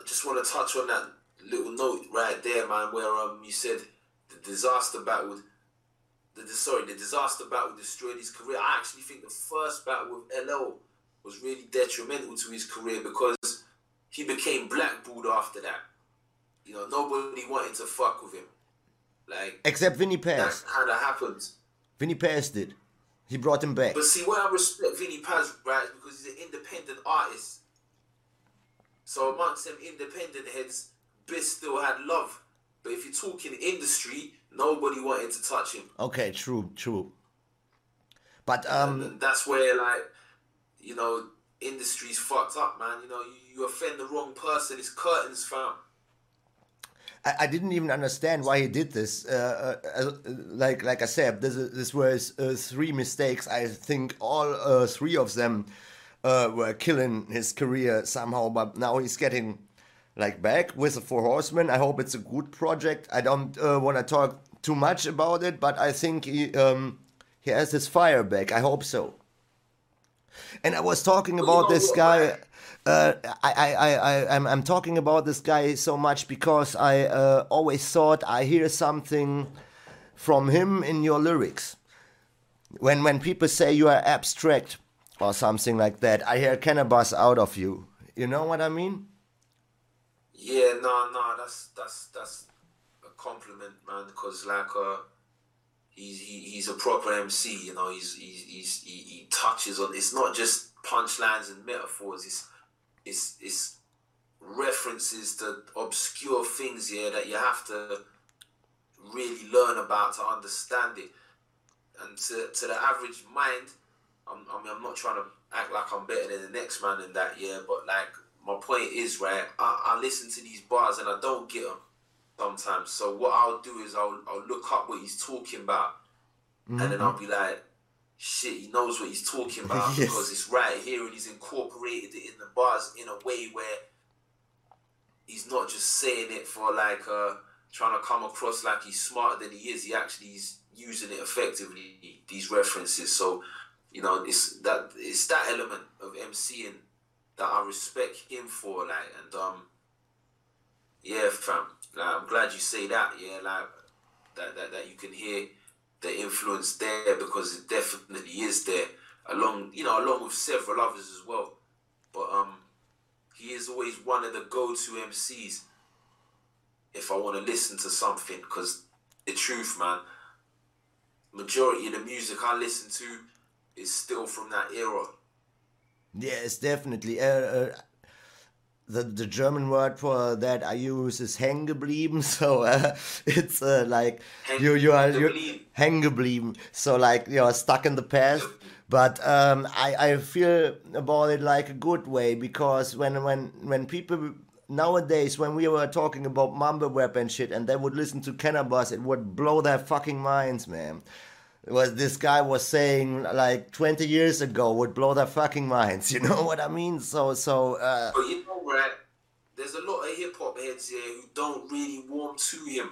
I just want to touch on that little note right there, man, where um you said the Dizaster battle the- sorry, the Dizaster battle destroyed his career. I actually think the first battle with LL was really detrimental to his career because he became blackballed after that. You know, nobody wanted to fuck with him. Like Except Vinnie Paz. that kind of happened. Vinnie Paz did. He brought him back. But see, what I respect Vinnie Paz, right, is because he's an independent artist. So amongst them independent heads, Biss still had love. But if you're talking industry, nobody wanted to touch him. Okay, true, true. But um, and that's where like you know industry's fucked up man you know you, you offend the wrong person it's curtains fam I, I didn't even understand why he did this. Uh, uh, uh, like like I said, this this was uh, three mistakes. I think all uh, three of them uh, were killing his career somehow. But now he's getting like back with the Four Horsemen. I hope it's a good project. I don't uh, want to talk too much about it, but I think he um, he has his fire back. I hope so. And I was talking about this guy. Uh, I, I, I, I'm, I'm talking about this guy so much because I uh, always thought I hear something from him in your lyrics. When, when people say you are abstract or something like that, I hear Canibus out of you. You know what I mean? yeah no no that's that's that's a compliment man because like uh he's he, he's a proper mc you know he's he's, he's he, he touches on it's not just punchlines and metaphors it's it's it's references to obscure things here that you have to really learn about to understand it and to, to the average mind, I'm, I mean, I'm not trying to act like I'm better than the next man in that, year, but like, my point is, right, I, I listen to these bars and I don't get them sometimes. So what I'll do is I'll, I'll look up what he's talking about and then mm-hmm. I'll be like, shit, he knows what he's talking about [LAUGHS] Yes. because it's right here and he's incorporated it in the bars in a way where he's not just saying it for like uh trying to come across like he's smarter than he is. He actually is using it effectively. These references, so you know, it's that it's that element of MCing that I respect him for. Like, and um, yeah, fam. Like, I'm glad you say that. Yeah, like that that that you can hear the influence there because it definitely is there. Along, you know, along with several others as well. But um, he is always one of the go-to MCs. if I want to listen to something. Because the truth, man, majority of the music I listen to is still from that era. Yes, definitely. Uh, uh, the the German word for that I use is hängen geblieben. [LAUGHS] So uh, it's uh, like Hang- you you are you geblieben. geblieben. So like you are stuck in the past. But um, I I feel about it like a good way because when when when people nowadays when we were talking about mumble rap and shit and they would listen to Canibus it would blow their fucking minds man it was this guy was saying like 20 years ago would blow their fucking minds [LAUGHS] you know what i mean so so uh you know, right? There's a lot of hip hop heads here who don't really warm to him.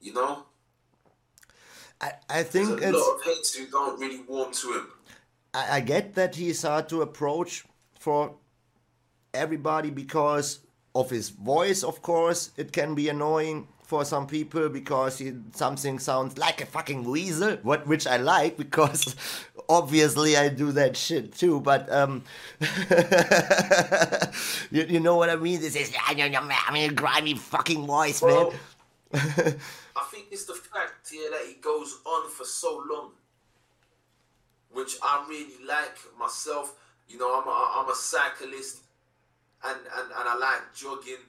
You know, i i there's think a it's lot of heads who don't really warm to him. I, I get that he's hard to approach for everybody because of his voice of course it can be annoying for some people because he, something sounds like a fucking weasel what which i like [LAUGHS] because obviously i do that shit too but um [LAUGHS] you, you know what i mean? This is i mean a grimy fucking voice man. [LAUGHS] I think it's the fact here that he goes on for so long, which I really like myself. You know, I'm a, I'm a cyclist, and, and and I like jogging,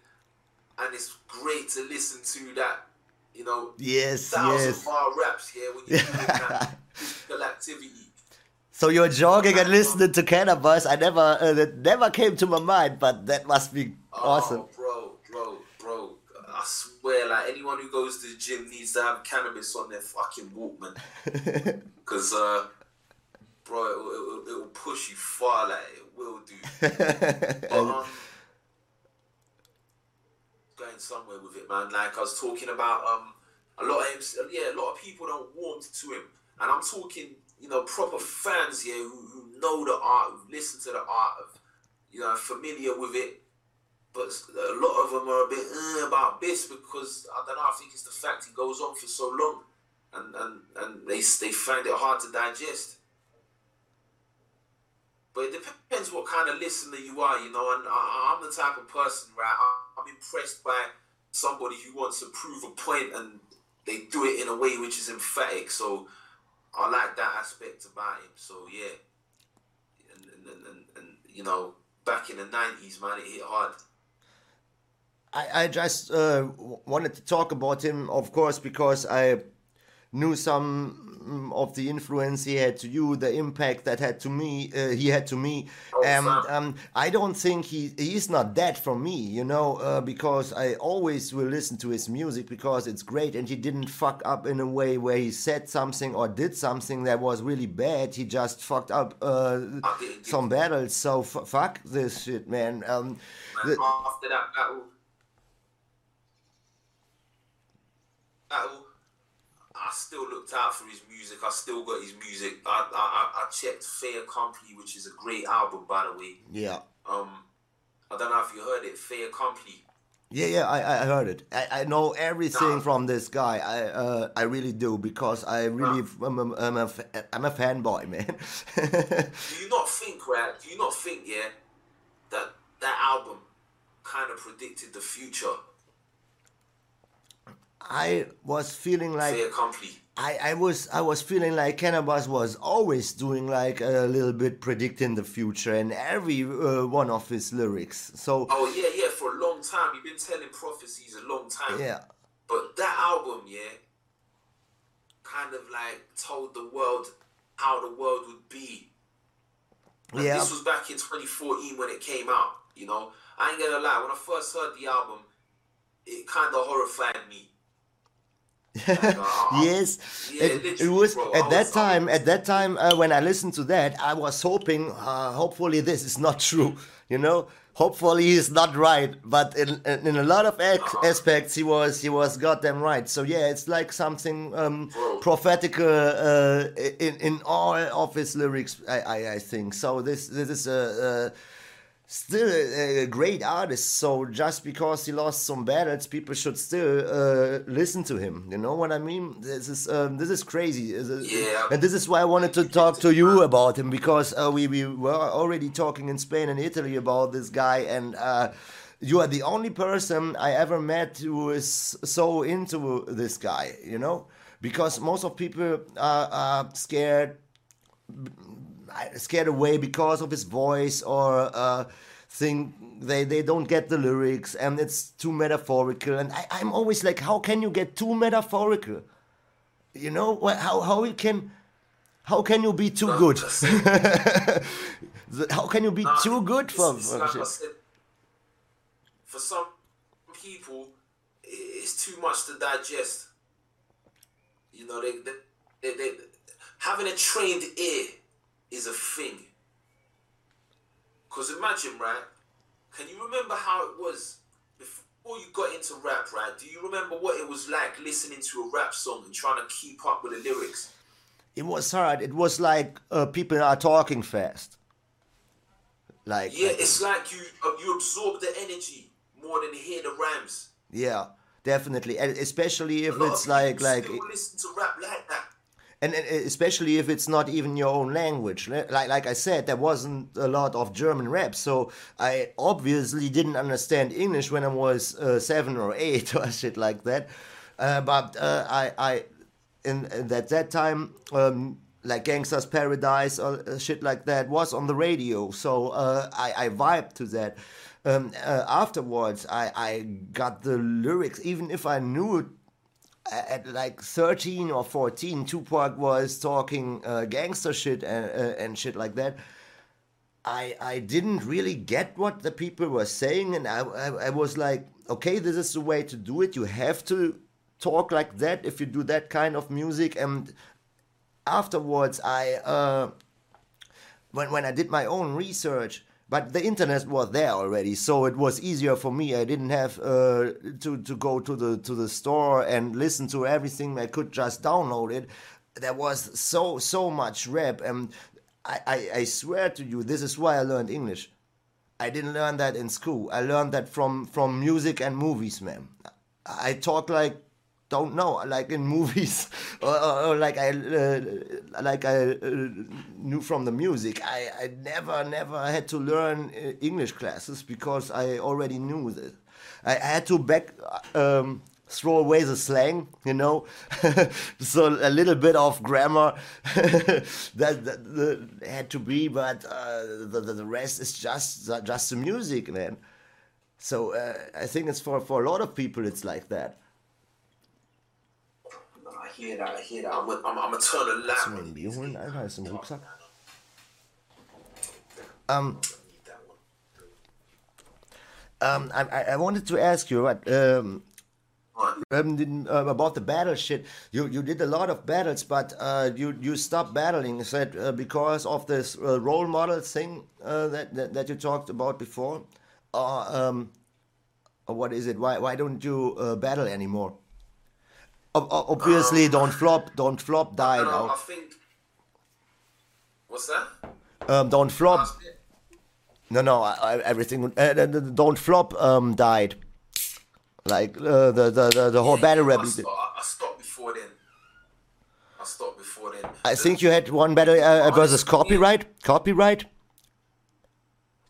and it's great to listen to that. You know, yes thousand yes bar raps here when you're doing that [LAUGHS] physical activity. So you're jogging and listening to Canibus. I never, uh, that never came to my mind, but that must be awesome. Oh, bro, bro, bro. I swear, like, anyone who goes to the gym needs to have Canibus on their fucking Walkman. Because, [LAUGHS] uh, bro, it will, it, will, it will push you far, like, it will do. [LAUGHS] But, um, going somewhere with it, man. Like, I was talking about, um, a lot of him, yeah, a lot of people don't warm to him. And I'm talking, you know, proper fans here who, who know the art, who listen to the art, of, you know, familiar with it but a lot of them are a bit uh, about this because I don't know. I think it's the fact he goes on for so long, and and, and they they find it hard to digest. But it depends what kind of listener you are, you know. And I, I'm the type of person, right? I- I'm impressed by somebody who wants to prove a point, and they do it in a way which is emphatic. So I like that aspect about him. So yeah, and and, and, and, you know, back in the '90s, man, it hit hard. I, I just uh, wanted to talk about him, of course, because I knew some mm, of the influence he had to you, the impact that had to me, uh, he had to me, Oh, and fam. um, I don't think he he's not that for me, you know, uh, because I always will listen to his music because it's great, and he didn't fuck up in a way where he said something or did something that was really bad. He just fucked up uh, some battles, so f- fuck this shit, man. Um, the- after that battle, battle, still looked out for his music. I still got his music. I I, I- checked Fait Accompli, which is a great album, by the way. yeah. Um, I don't know if you heard it. Fait Accompli. Yeah, yeah, I, I heard it. I, I know everything Nah. from this guy. I uh, I really do because I really I'm a, I'm a, I'm a fanboy, man. [LAUGHS] Do you not think, right? Do you not think, yeah, that that album kind of predicted the future? I was feeling like I, I was I was feeling like Canibus was always doing like a little bit predicting the future in every uh, one of his lyrics. So Oh yeah, yeah. For a long time, you've been telling prophecies a long time. yeah, But that album, yeah, kind of like told the world how the world would be. And Yeah. This was back in 2014 when it came out. You know, I ain't gonna lie. When I first heard the album, it kind of horrified me. Uh, [LAUGHS] uh, yes, yeah, it, it was bro. at that was- time. At that time, uh, when I listened to that, I was hoping, uh, hopefully, this is not true. You know, hopefully he's not right. But in in, a lot of Uh-huh. aspects, he was he was goddamn right. So yeah, it's like something um, prophetical uh, in in all of his lyrics. I I, I think so. This this is a. a still a, a great artist. So just because he lost some battles, people should still uh, listen to him. You know what I mean? This is um, this is crazy. This is- Yeah. And this is why I wanted to talk to you about him because uh, we we were already talking in Spain and Italy about this guy and. Uh, you are the only person I ever met who is so into this guy, you know, because most of people are, are scared, scared away because of his voice or uh, think they they don't get the lyrics and it's too metaphorical. And I, I'm always like, how can you get too metaphorical? You know, how how you can. How can you be too good? [LAUGHS] how can you be too good for, for like said, for some people, it's too much to digest. You know, they, they, they, they having a trained ear is a thing. Because imagine, right? Can you remember how it was before you got into rap, right? Do you remember what it was like listening to a rap song and trying to keep up with the lyrics? It was hard. It was like uh, people are talking fast. Like yeah, it's like you uh, you absorb the energy more than hear the rhymes. Yeah, definitely, and especially if it's like like listen to rap like that. And, especially if it's not even your own language, like like I said, there wasn't a lot of German rap, so I obviously didn't understand English when I was uh, seven or eight [LAUGHS] or shit like that. Uh, but uh, I I in, in at that time um, like Gangsta's Paradise or uh, shit like that was on the radio. So uh, I, I vibed to that. Um, uh, afterwards, I, I got the lyrics, even if I knew it at like 13 or 14. Tupac was talking uh, gangster shit and, uh, and shit like that. I, I didn't really get what the people were saying, and I, I, I was like, okay, this is the way to do it. You have to talk like that if you do that kind of music and afterwards, I uh, when when I did my own research, but the internet was there already, so it was easier for me. I didn't have uh, to to go to the to the store and listen to everything. I could just download it. There was so so much rap, and I, I, I swear to you, this is why I learned English. I didn't learn that in school. I learned that from from music and movies, man. I talk like don't know like in movies [LAUGHS] or, or, or like i uh, like i uh, knew from the music. I, I never never had to learn uh, english classes because i already knew that i had to back um, throw away the slang you know [LAUGHS] so a little bit of grammar [LAUGHS] that, that, that, had to be but uh, the, the rest is just just the music man. So uh, i think it's for for a lot of people it's like that hear that, I hear that. I'm, I'm, I'm gonna turn a lamp. Zum Bier holen, Alter, ist im Rucksack. Um, um, I, I wanted to ask you, right, um, um, about the battle shit. You you did a lot of battles, but uh, you you stopped battling. Is that uh, because of this uh, role model thing uh, that, that, that you talked about before, or um, or what is it? Why why don't you uh, battle anymore? Obviously, um, don't flop, don't flop died no, I think. What's that? Um, don't flop. No, no, I, I, everything. Uh, don't flop. Um, died. Like uh, the, the the the whole yeah, battle rap. I, stopped, I stopped before then. I stopped before then. I think you had one battle uh, versus copyright. Copyright.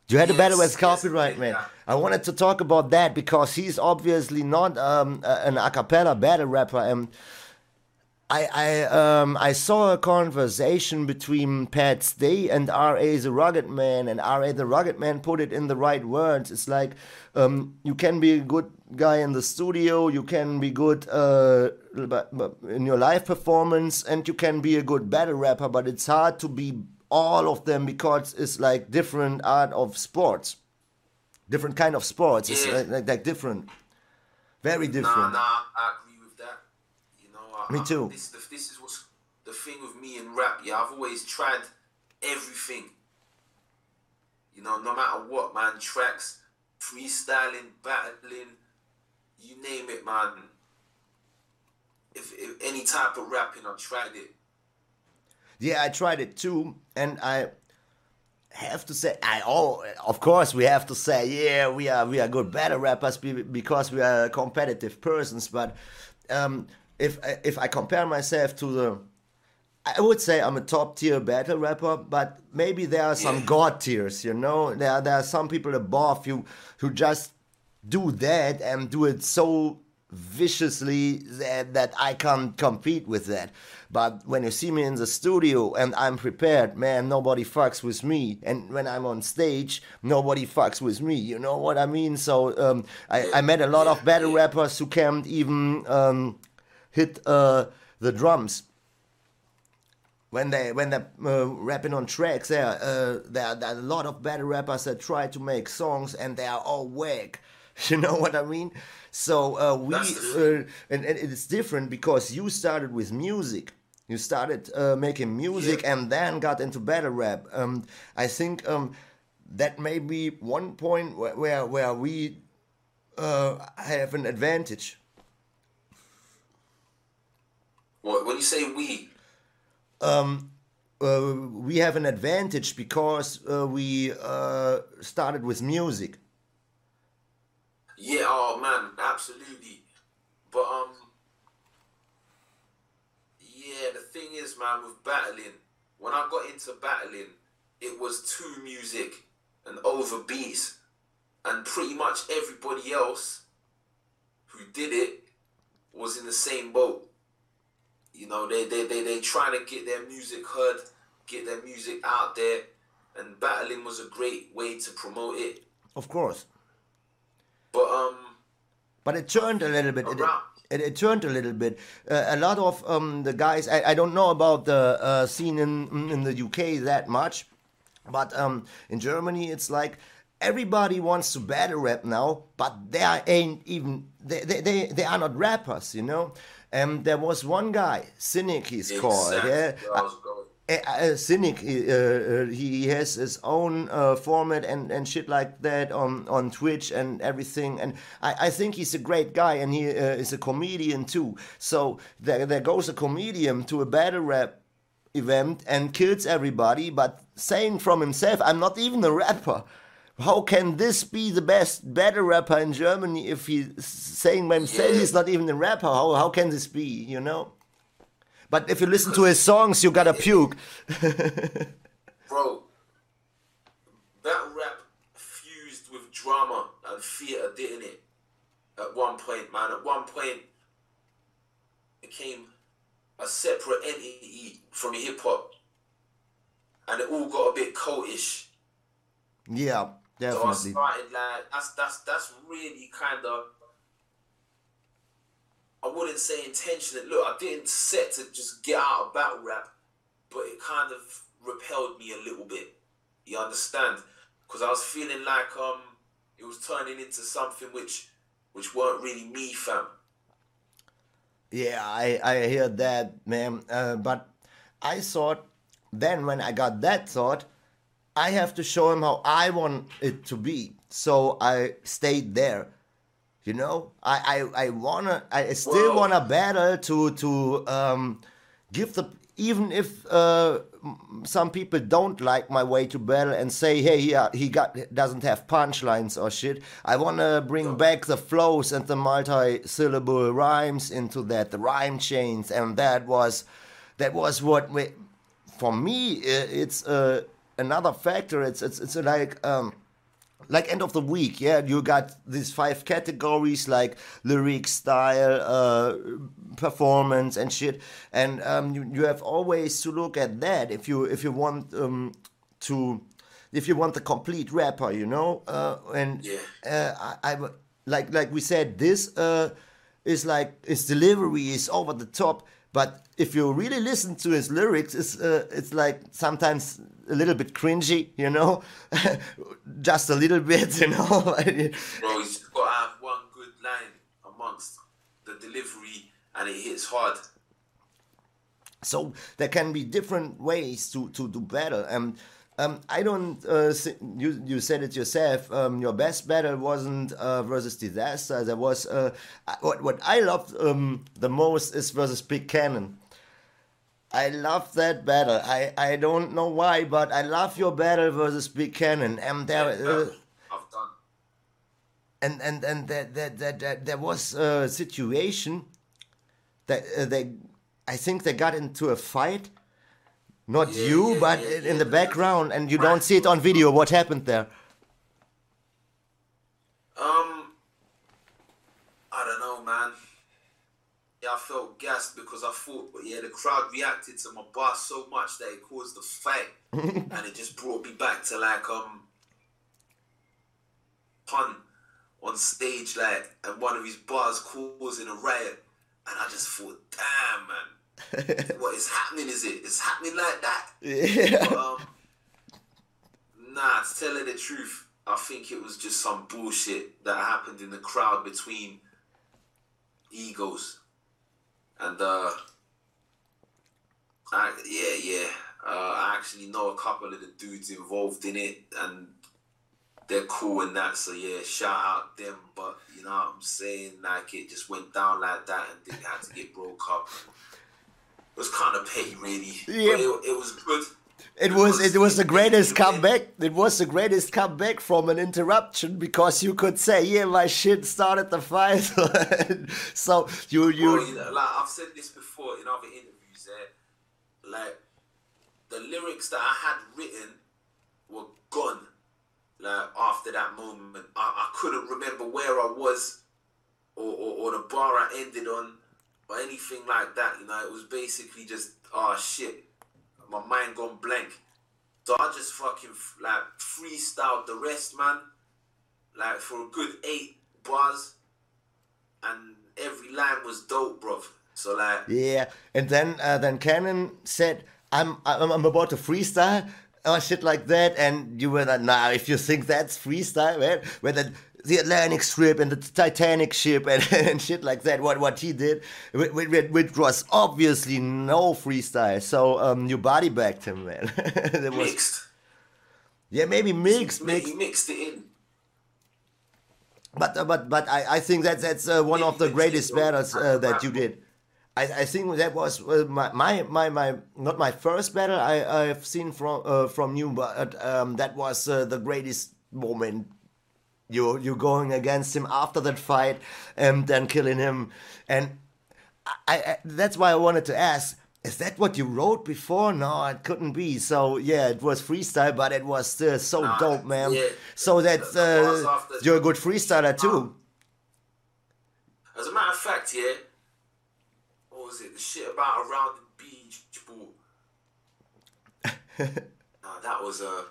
You had yes, a battle with copyright, yes, man. Yeah. I wanted to talk about that because he's obviously not um, an a cappella battle rapper. And I I um, I saw a conversation between Pat Stay and R.A. the Rugged Man, and R.A. the Rugged Man put it in the right words. It's like um, you can be a good guy in the studio, you can be good uh, in your live performance, and you can be a good battle rapper, but it's hard to be all of them because it's like different art of sports, different kind of sports. Yeah. It's like, like, like, different, very different. Nah, nah, I agree with that. You know, I, me too. I, this, this is what's the thing with me and rap. Yeah, I've always tried everything. You know, no matter what, man. Tracks, freestyling, battling, you name it, man. If, if any type of rapping, I've tried it. Yeah, I tried it too, and I have to say, I oh, of course we have to say, yeah, we are we are good battle rappers because we are competitive persons. But um, if if I compare myself to the, I would say I'm a top tier battle rapper, but maybe there are some god tiers. You know, there there are some people above you who just do that and do it so viciously that, that I can't compete with that. But when you see me in the studio and I'm prepared, man, nobody fucks with me. And when I'm on stage, nobody fucks with me. You know what I mean? So um, I, I met a lot of battle rappers who can't even um, hit uh, the drums when they when they're uh, rapping on tracks there, uh, there, there are a lot of battle rappers that try to make songs and they are all whack [LAUGHS] you know what i mean so uh, we uh, and, and, it's different because you started with music you started uh, making music yeah. and then got into battle rap um, i think um, that may be one point where where, where we uh, have an advantage what when you say we um, uh, we have an advantage because uh, we uh, started with music. Yeah, oh man, absolutely. But um, yeah, the thing is, man, with battling, when I got into battling, it was to music and over beats, and pretty much everybody else who did it was in the same boat. You know, they they they they trying to get their music heard, get their music out there, and battling was a great way to promote it. Of course. But um. But it turned a little bit. It, it, it, turned a little bit. Uh, a lot of um, the guys, I, I don't know about the uh, scene in in the UK that much, but um, in Germany it's like everybody wants to battle rap now, but they ain't even they, they, they, they are not rappers, you know. And there was one guy, Cynic, he's exactly. called. Yeah. Uh, Cynic, uh, uh, he has his own uh, format and, and shit like that on, on Twitch and everything. And I, I think he's a great guy and he uh, is a comedian too. So there, there goes a comedian to a battle rap event and kills everybody, but saying from himself, I'm not even a rapper how can this be the best battle rapper in Germany if he's saying by himself he's not even a rapper? How how can this be? You know. But if you listen to his songs, you gotta puke. [LAUGHS] Bro, battle rap fused with drama and theatre, didn't it? At one point, man. At one point, it became a separate entity from hip hop, and it all got a bit cultish. Yeah. Definitely. So I started like that's that's that's really kind of. I wouldn't say intentionally. Look, I didn't set to just get out of battle rap, but it kind of repelled me a little bit. You understand? Because I was feeling like um, it was turning into something which, which weren't really me, fam. Yeah, I I hear that, man. Uh, but I thought then when I got that thought, I have to show him how I want it to be. So I stayed there. You know, I I, I wanna I still Whoa. wanna battle to to um, give the even if uh, some people don't like my way to battle and say, hey, he, he got doesn't have punchlines or shit. I want to bring back the flows and the multi-syllable rhymes into that, the rhyme chains, and that was that was what we, for me. It's uh, another factor. It's it's it's like um, like end of the weak. Yeah, you got these five categories like lyric, style, uh, performance, and shit. And um, you you have always to look at that if you if you want um, to if you want the complete rapper, you know. Uh, and uh, I, I like like we said this uh, is like its delivery is over the top but if you really listen to his lyrics, it's uh, it's like sometimes a little bit cringy, you know, [LAUGHS] just a little bit, you know. [LAUGHS] Bro, he's got to have one good line amongst the delivery, and it hits hard. So there can be different ways to to do better, and um, I don't. Uh, you you said it yourself. Um, your best battle wasn't uh, versus Dizaster. There was uh, what what I loved um, the most is versus Big Cannon. I love that battle. I, I don't know why, but I love your battle versus Big Cannon. And there, uh, I've done. And and and that that that, that there was a situation that uh, they, I think they got into a fight not you, but in the background, and you don't see it on video. What happened there? Um, I don't know, man. Yeah, I felt gassed because I thought, but yeah, the crowd reacted to my bar so much that it caused the fight, [LAUGHS] and it just brought me back to like um, pun on stage, like and one of his bars causing a riot, and I just thought, damn, man what is happening? Is it? It's happening like that? Yeah. But, um, nah, to tell you the truth, I think it was just some bullshit that happened in the crowd between egos, and uh, I, yeah, yeah. Uh, I actually know a couple of the dudes involved in it, and they're cool and that. So yeah, shout out them. But you know what I'm saying? Like it just went down like that, and then had to get broke up. It was kind of petty, really. Yeah. But it, it was good. It was it was the greatest comeback. It was the greatest comeback from an interruption because you could say, "Yeah, my shit started the fight." [LAUGHS] so you you you know, like I've said this before in other interviews, eh? like the lyrics that I had written were gone. Like after that moment, I, I couldn't remember where I was, or, or, or the bar I ended on, or anything like that. You know, it was basically just oh shit, my mind gone blank. So I just fucking like freestyled the rest, man. Like for a good eight bars, and every line was dope, bruv. So like, yeah. And then uh, then Cannon said, "I'm I'm, I'm about to freestyle." Or shit like that, and you were like, "Nah, if you think that's freestyle, man, when the, the Atlantic strip and the Titanic ship and, [LAUGHS] and shit like that, what what he did, which, which- was obviously no freestyle. So um, you body backed him, man. [LAUGHS] That was- mixed. yeah, maybe mixed, He mixed. mixed it in. But uh, but but I, I think that that's uh, one of the greatest battles uh, that you did. I, I think that was uh, my, my my my not my first battle I I've seen from uh, from you, but um, that was uh, the greatest moment. You you going against him after that fight and then killing him, and I, I that's why I wanted to ask. Is that what you wrote before? No, it couldn't be. So yeah, it was freestyle, but it was still so Nah, dope, man. yeah. So that uh, you're a good freestyler too. As a matter of fact, yeah. What was it? The shit about around the beach ball. [LAUGHS] nah, that was a.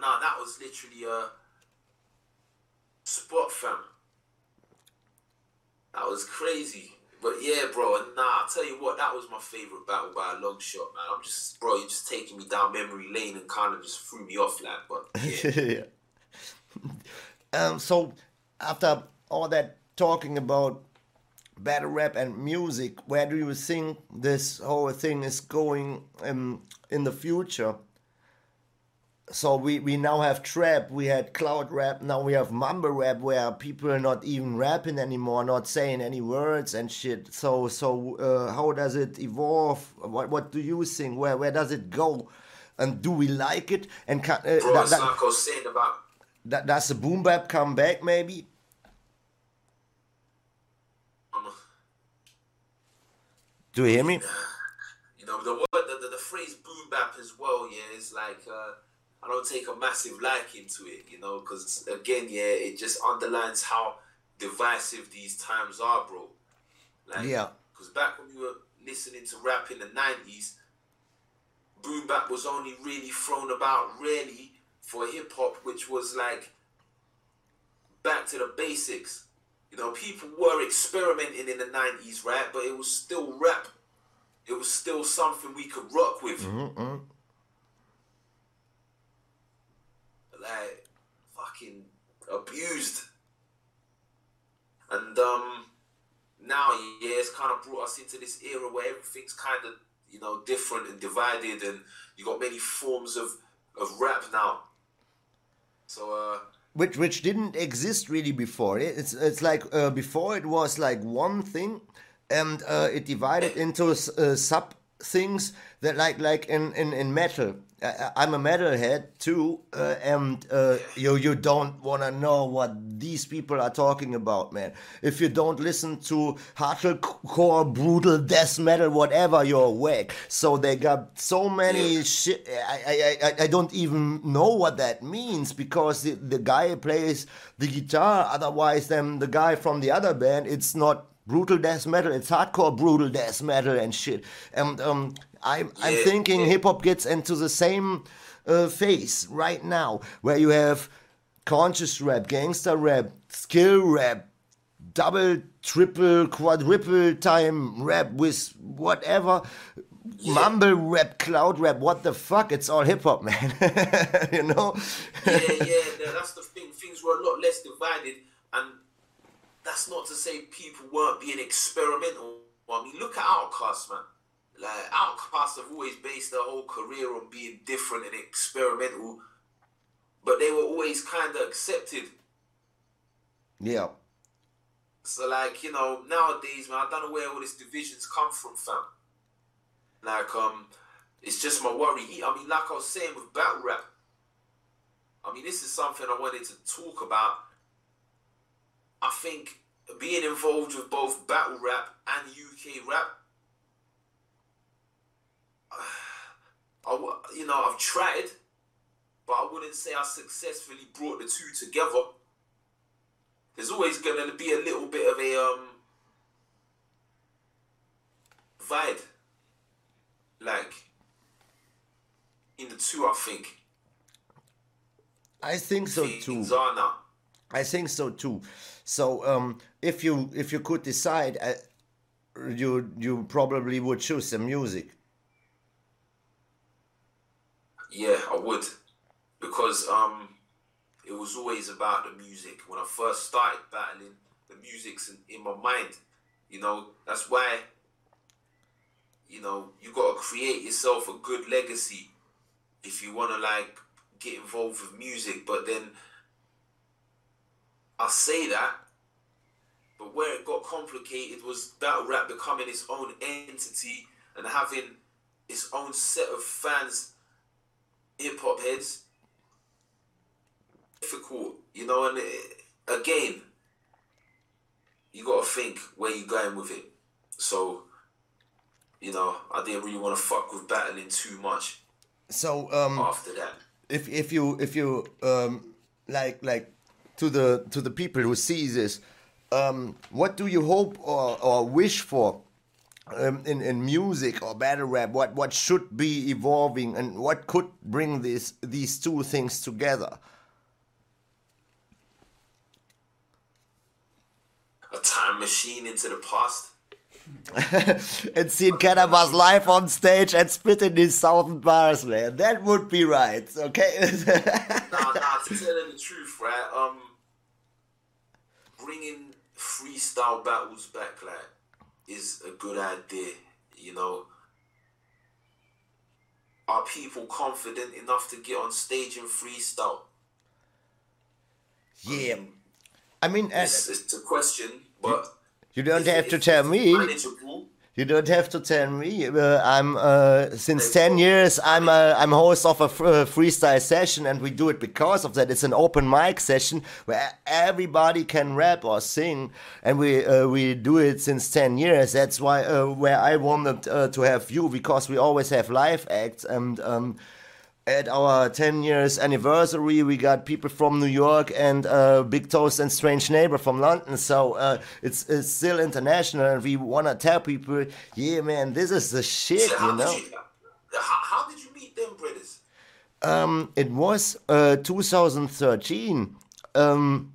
Nah, that was literally a spot fam. That was crazy. But yeah, bro, and nah, I'll tell you what, that was my favorite battle by a long shot, man. I'm just, bro, you're just taking me down memory lane and kind of just threw me off, like, but [LAUGHS] yeah. yeah. Um, so after all that talking about battle rap and music, where do you think this whole thing is going um, in the future? So we, we now have trap, we had cloud rap, now we have mumble rap where people are not even rapping anymore, not saying any words and shit. So so uh, how does it evolve? What what do you think? Where where does it go? And do we like it? And can, uh, Bro, that- it's that- like I was saying about that, does the boom bap come back maybe? um, Do you hear me? You know, the word, the, the, the phrase boom bap as well, yeah, is like, uh, I don't take a massive liking to it, you know, because again, yeah, it just underlines how divisive these times are, bro. Like, Yeah. Because back when we were listening to rap in the 90s, boom bap was only really thrown about, really, for hip hop, which was like back to the basics. You know, people were experimenting in the 90s, right? But it was still rap. It was still something we could rock with. Mm-mm. Like, fucking abused. And um now, yeah, it's kind of brought us into this era where everything's kind of, you know, different and divided, and you got many forms of, of rap now. So, uh, Which which didn't exist really before. It- It's it's like uh, before it was like one thing, and uh, it divided into uh, sub things that like like in in in metal. I, I'm a metalhead too, uh, and uh, you you don't want to know what these people are talking about, man. If you don't listen to hardcore, brutal death metal, whatever, you're whack. So they got so many shit. I, I, I, I don't even know what that means because the, the guy plays the guitar. Otherwise, then the guy from the other band, it's not brutal death metal. It's hardcore brutal death metal and shit. And um, I'm I'm Yeah, thinking yeah. hip hop gets into the same uh, phase right now, where you have conscious rap, gangster rap, skill rap, double, triple, quadruple time rap with whatever. Mumble rap, cloud rap, what the fuck? It's all hip hop, [LAUGHS] man. you know? yeah, yeah, tha- that's the thing. Things were a lot less divided, that's not to say people weren't being experimental. I mean, look at Outkast, man. Like Outkast have always based their whole career on being different and experimental, but they were always kind of accepted. yeah. So, like, you know, nowadays, man, I don't know where all these divisions come from, fam. Like, um, it's just my worry. I mean, like I was saying with battle rap, I mean, this is something I wanted to talk about. I think being involved with both battle rap and UK rap, [SIGHS] I, you know, I've tried, but I wouldn't say I successfully brought the two together. There's always gonna be a little bit of a um vibe. Like in the two I think. I think so too. now I think so too. So um, if you if you could decide, uh, you you probably would choose the music. yeah I would because um it was always about the music when I first started battling the music's in, in my mind you know that's why you know you got to create yourself a good legacy if you want to like get involved with music but then I say that but where it got complicated was battle rap becoming its own entity and having its own set of fans hip hop heads. Difficult you know and it, again you got to think where you're going with it. So you know I didn't really want to fuck with battling too much So um, after that. if if you if you um, like like to the to the people who see this, um, what do you hope or, or wish for um, in in music or battle rap? What what should be evolving and what could bring these these two things together? a time machine into the past [LAUGHS] and seen Canibus live on stage and spitting his thousand bars, man. That would be right, okay? [LAUGHS] nah, nah, to tell you the truth, right? Um, bringing freestyle battles back, like, is a good idea. You know, are people confident enough to get on stage and freestyle? yeah. I mean, It's, it's a question, but you don't have to tell me. Manageable, You don't have to tell me. Uh, I'm uh, since ten years. I'm uh, I'm host of a uh, freestyle session, and we do it because of that. It's an open mic session where everybody can rap or sing, and we uh, we do it since ten years. That's why uh, where I wanted uh, to have you because we always have live acts and. Um, at our 10 years anniversary, we got people from New York and uh, Big Toast and Strange Neighbor from London. So uh, it's, it's still international, and we want to tell people, yeah, man, this is the shit, so you know. Did you, how, how did you meet them brothers? Um, it was uh, 2013. Um,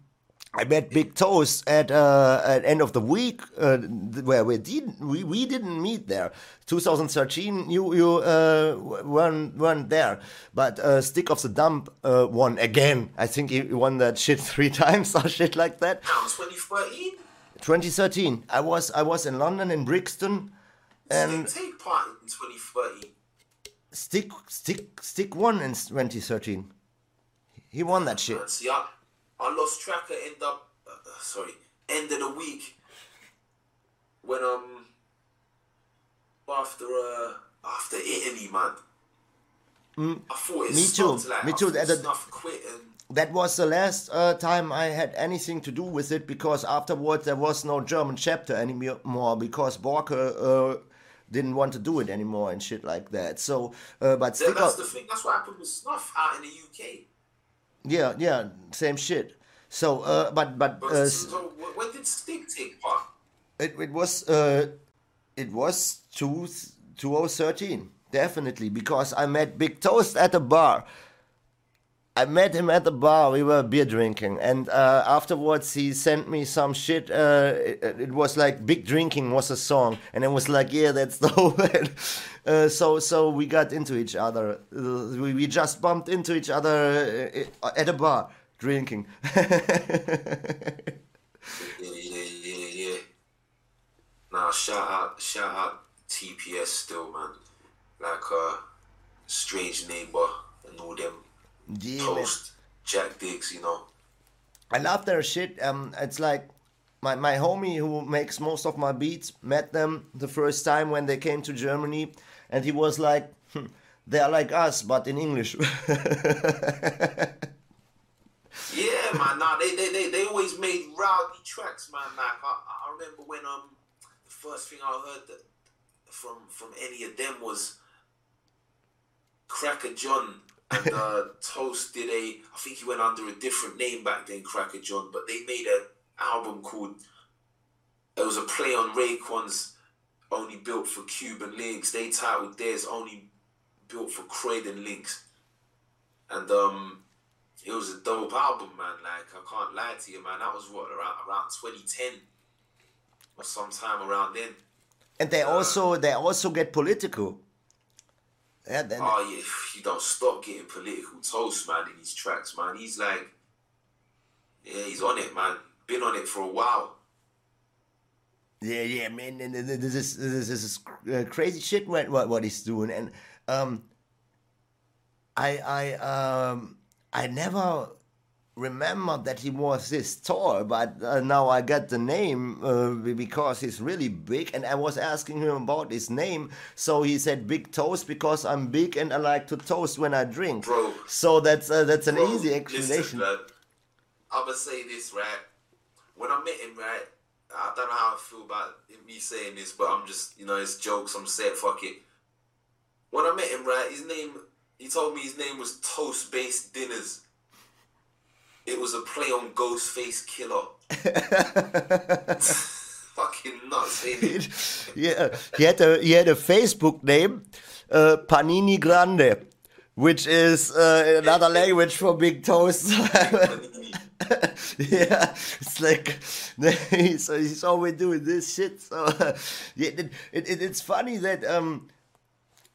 I met Big Toast at uh, at end of the weak uh, where we didn't we, we didn't meet there. 2013, you you uh, weren't weren't there, but uh, Stick of the Dump uh, won again. I think he won that shit [LAUGHS] three times or shit like that. Now, 2013, 2013, I was I was in London in Brixton, and Stick take part in 2013. Stick Stick Stick won in 2013. He won that shit. Man, see, I, I lost track at end up, uh, uh, sorry, end of the weak when um after uh after Italy, man. I thought it Mm. me stopped, too, Like, me I too, thought at the- Snuff quit and that was the last uh, time I had anything to do with it because afterwards there was no German chapter anymore because Borke uh, didn't want to do it anymore and shit like that. So, uh, but stick that's the thing. That's what happened with Snuff out in the UK. Yeah, yeah, same shit. So, uh, but but uh, so, wh- when did Stick take part? It, it was uh, it was two, 2013 definitely because I met Big Toast at a bar. I met him at the bar. We were beer drinking, and uh, afterwards he sent me some shit. Uh, it, it, was like "Big Drinking" was a song, and it was like, "Yeah, that's the [LAUGHS] whole." uh, so, so we got into each other. Uh, we, we just bumped into each other uh, at a bar drinking. [LAUGHS] Nah, shout out, shout out TPS still, man. Like uh, strange neighbor and all them. Yeah, Toast. Jack Diggs, you know. I love their shit. Um, it's like my my homie who makes most of my beats met them the first time when they came to Germany, and he was like, hm, "They're like us, but in English." [LAUGHS] yeah, man. Nah, they, they they they always made rowdy tracks, man. Like I, I remember when um the first thing I heard that from from any of them was Cracker John and uh, Toast did a. I think he went under a different name back then, Cracker John, but they made an album called. It was a play on Raekwon's "Only Built for Cuban Links." They titled theirs "Only Built for Croydon Links," and um, it was a dope album, man. Like I can't lie to you, man. That was what around around 2010 or sometime around then. And they uh, also they also get political. Yeah, then oh yeah, you don't stop getting political toast, man, in his tracks, man. He's like, yeah, he's on it, man. Been on it for a while. Yeah, yeah, man. And this is this is uh, crazy shit. What what what he's doing, and um, I I um I never remember that he was this tall, but uh, now I got the name uh, because he's really big. And I was asking him about his name, so he said Big Toast because I'm big and I like to toast when I drink. Bro, so that's uh, that's an bro, easy explanation. Listen, I'm gonna say this right. When I met him, right, I don't know how I feel about me saying this, but I'm just you know it's jokes. I'm saying fuck it. When I met him, right, his name. He told me his name was Toast Based Dinners. It was a play on Ghostface Killah. [LAUGHS] [LAUGHS] Fucking nuts, [LAUGHS] yeah, he had a he had a Facebook name, uh, Panini Grande, which is uh, another language for big toast. yeah, it's like he's, he's always doing this shit. So yeah, it, it, it's funny that um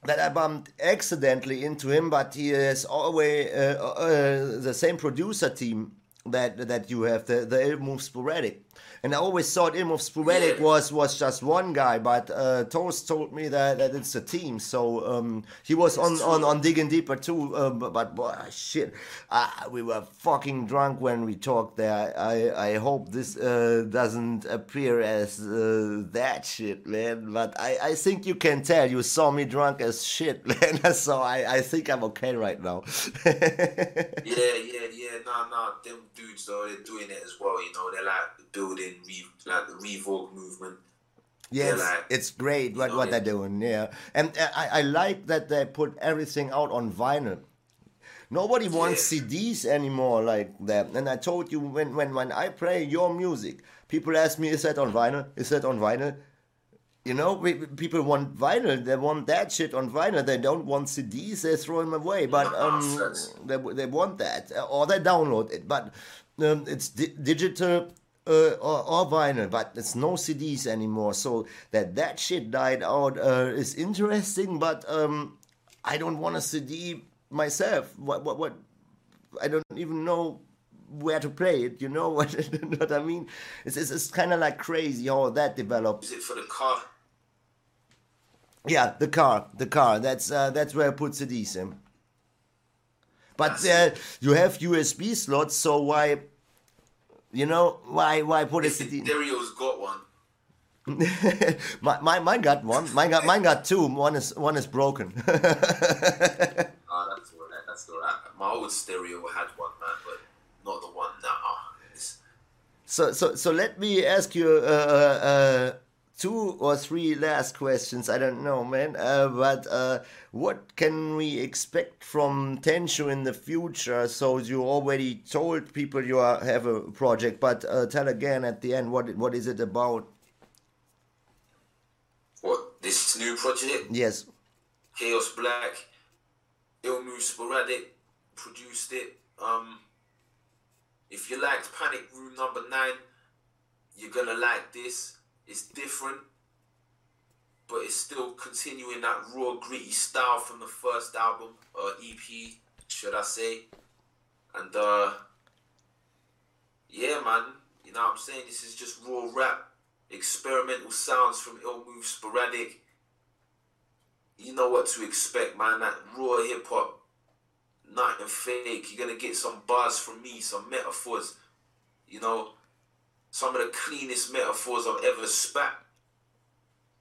that I bumped accidentally into him, but he is always uh, uh, the same producer team that that you have the the move sporadic and I always thought Ill Move Sporadic yeah. was was just one guy, but uh, Toast told me that, that it's a team. So um, he was on, on, on digging deeper too. Um, but, but boy, shit, uh, we were fucking drunk when we talked there. I I hope this uh, doesn't appear as uh, that shit, man. But I, I think you can tell you saw me drunk as shit, [LAUGHS] man. so I, I think I'm okay right now. [LAUGHS] yeah, yeah, yeah. Nah, nah. Them dudes though, they're doing it as well. You know, they're like building re, like the Revoke movement. Yes, like, it's great what, know, what they're doing. Yeah, and uh, I, I like that they put everything out on vinyl. Nobody wants yeah. CDs anymore like that. And I told you when, when when I play your music, people ask me, "Is that on vinyl? Is that on vinyl?" You know, we, people want vinyl. They want that shit on vinyl. They don't want CDs. They throw them away. But um, they, they want that, or they download it. But um, it's di- digital uh, or, or, vinyl, but it's no CDs anymore. So that that shit died out uh, is interesting, but um, I don't want a CD myself. What what what? I don't even know where to play it. You know [LAUGHS] what, what I mean? It's it's, it's kind of like crazy how that developed. Is it for the car? Yeah, the car, the car. That's uh, that's where I put CDs in. But uh, you have USB slots, so why you know why? Why put it? Stereo's got one. [LAUGHS] my, my mine got one. Mine got mine got two. One is one is broken. oh, [LAUGHS] that's alright. That's alright. My old stereo had one, man, but not the one now. So so so let me ask you. Uh, uh, uh two or three last questions. I don't know, man. Uh, but uh, what can we expect from Tenshu in the future? So you already told people you are, have a project, but uh, tell again at the end what what is it about? What this new project. Yes. Chaos Black, Move Sporadic produced it. Um, if you liked Panic Room Number Nine, you're gonna like this. It's different, but it's still continuing that raw, gritty style from the first album, or EP, should I say? And uh, yeah, man, you know what I'm saying? This is just raw rap, experimental sounds from Ill Move Sporadic. You know what to expect, man. That raw hip hop, nothing fake. You're gonna get some bars from me, some metaphors. You know, some of the cleanest metaphors I've ever spat.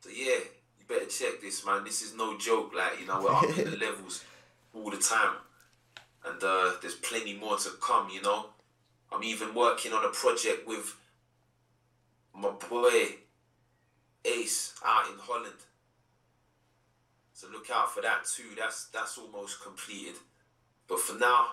So yeah, you better check this, man. This is no joke. Like you know, we're up in the [LAUGHS] levels all the time, and uh, there's plenty more to come. You know, I'm even working on a project with my boy Ace out in Holland. So look out for that too. That's that's almost completed. But for now,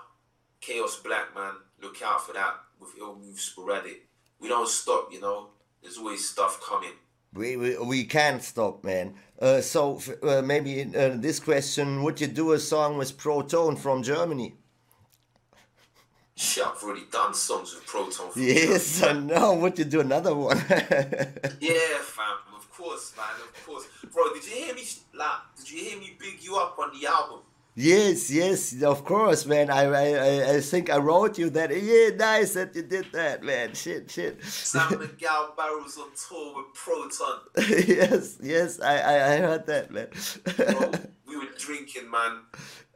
Chaos Black man, look out for that with Ill Move Sporadic. We don't stop, you know. There's always stuff coming. We, we, we can't stop, man. Uh, so uh, maybe uh, this question: Would you do a song with Proton from Germany? Shit, I've already done songs with Proton. From Yes, I know. Would you do another one? [LAUGHS] Yeah, fam. Of course, man. Of course, bro. Did you hear me? Like, did you hear me big you up on the album? Yes, yes, of course, man. I, I I- think I wrote you that. Yeah, nice that you did that, man. Shit, shit. Sam [LAUGHS] Miguel Barrels on tour with Proton. [LAUGHS] yes, yes, I, I I heard that, man. Bro, [LAUGHS] we were drinking, man.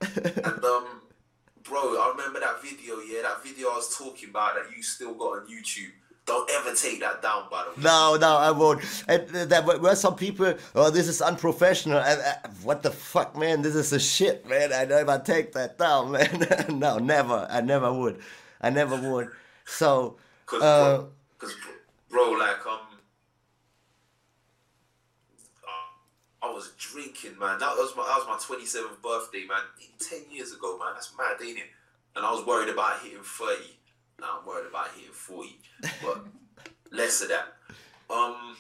And um, bro, I remember that video. Yeah, that video I was talking about that you still got on YouTube. Don't ever take that down, by the way. No, no, I won't. And there were some people, oh, this is unprofessional. And, uh, what the fuck, man? This is a shit, man. I never take that down, [LAUGHS] man. no, never. I never would. I never would. So, Cause, uh, bro, bro, like um, I was drinking, man. That was my that was my twenty seventh birthday, man. Ten years ago, man. That's mad, ain't it? And I was worried about hitting thirty. Now I'm worried about hitting forty, but less of that. Um,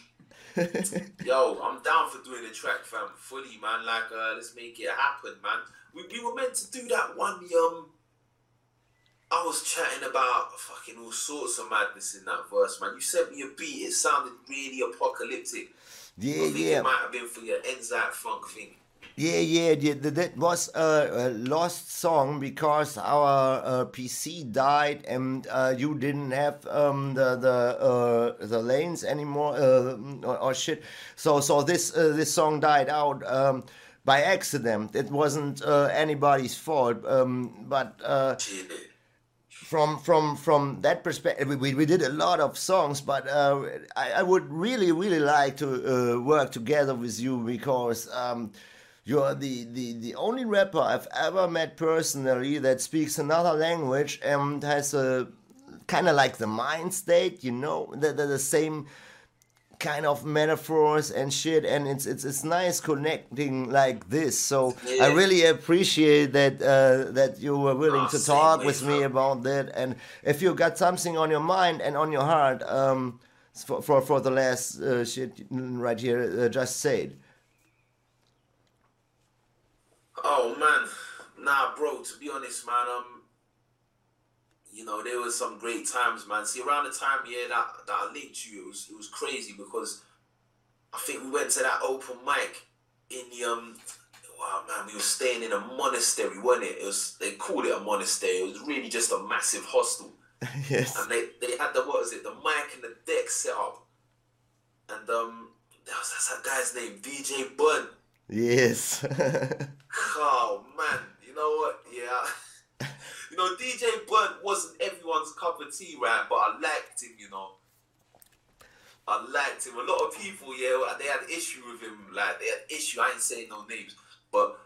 [LAUGHS] yo, I'm down for doing the track, fam. Fully, man. Like, uh, let's make it happen, man. We, we were meant to do that one. Um, I was chatting about fucking all sorts of madness in that verse, man. You sent me a beat. It sounded really apocalyptic. yeah, I think yeah. it might have been for your Enzyme Funk thing. Yeah, yeah, yeah. That was a, lost song because our uh, PC died and uh, you didn't have um, the the uh, the lanes anymore uh, or, or shit. So so this uh, this song died out um, by accident. It wasn't uh, anybody's fault. Um, but from from from that perspective, we, we, did a lot of songs, but I, I would really really like to work together with you because um, you're the, the the only rapper I've ever met personally that speaks another language and has a kind of like the mind state, you know, the, the, the same kind of metaphors and shit. And it's it's it's nice connecting like this. So i really appreciate that uh, that you were willing Ah, to talk with me fam. about that. And if you got something on your mind and on your heart um for for, for the last uh, shit right here uh, just say it Oh man, nah, bro. To be honest, man, um, you know there was some great times, man. See, around the time, yeah, that that I linked you, it was it was crazy because I think we went to that open mic in the um. Wow, man, we were staying in a monastery, wasn't it? It was they called it a monastery. It was really just a massive hostel, [LAUGHS] yes and they they had the what was it, the mic and the deck set up, and um, that was that's that guy's name, DJ Blunt. yes [LAUGHS] Oh man, you know what? Yeah, [LAUGHS] you know DJ Blunt wasn't everyone's cup of tea, right? But I liked him. You know, I liked him. A lot of people, yeah, they had issue with him. Like they had issue. I ain't saying no names, but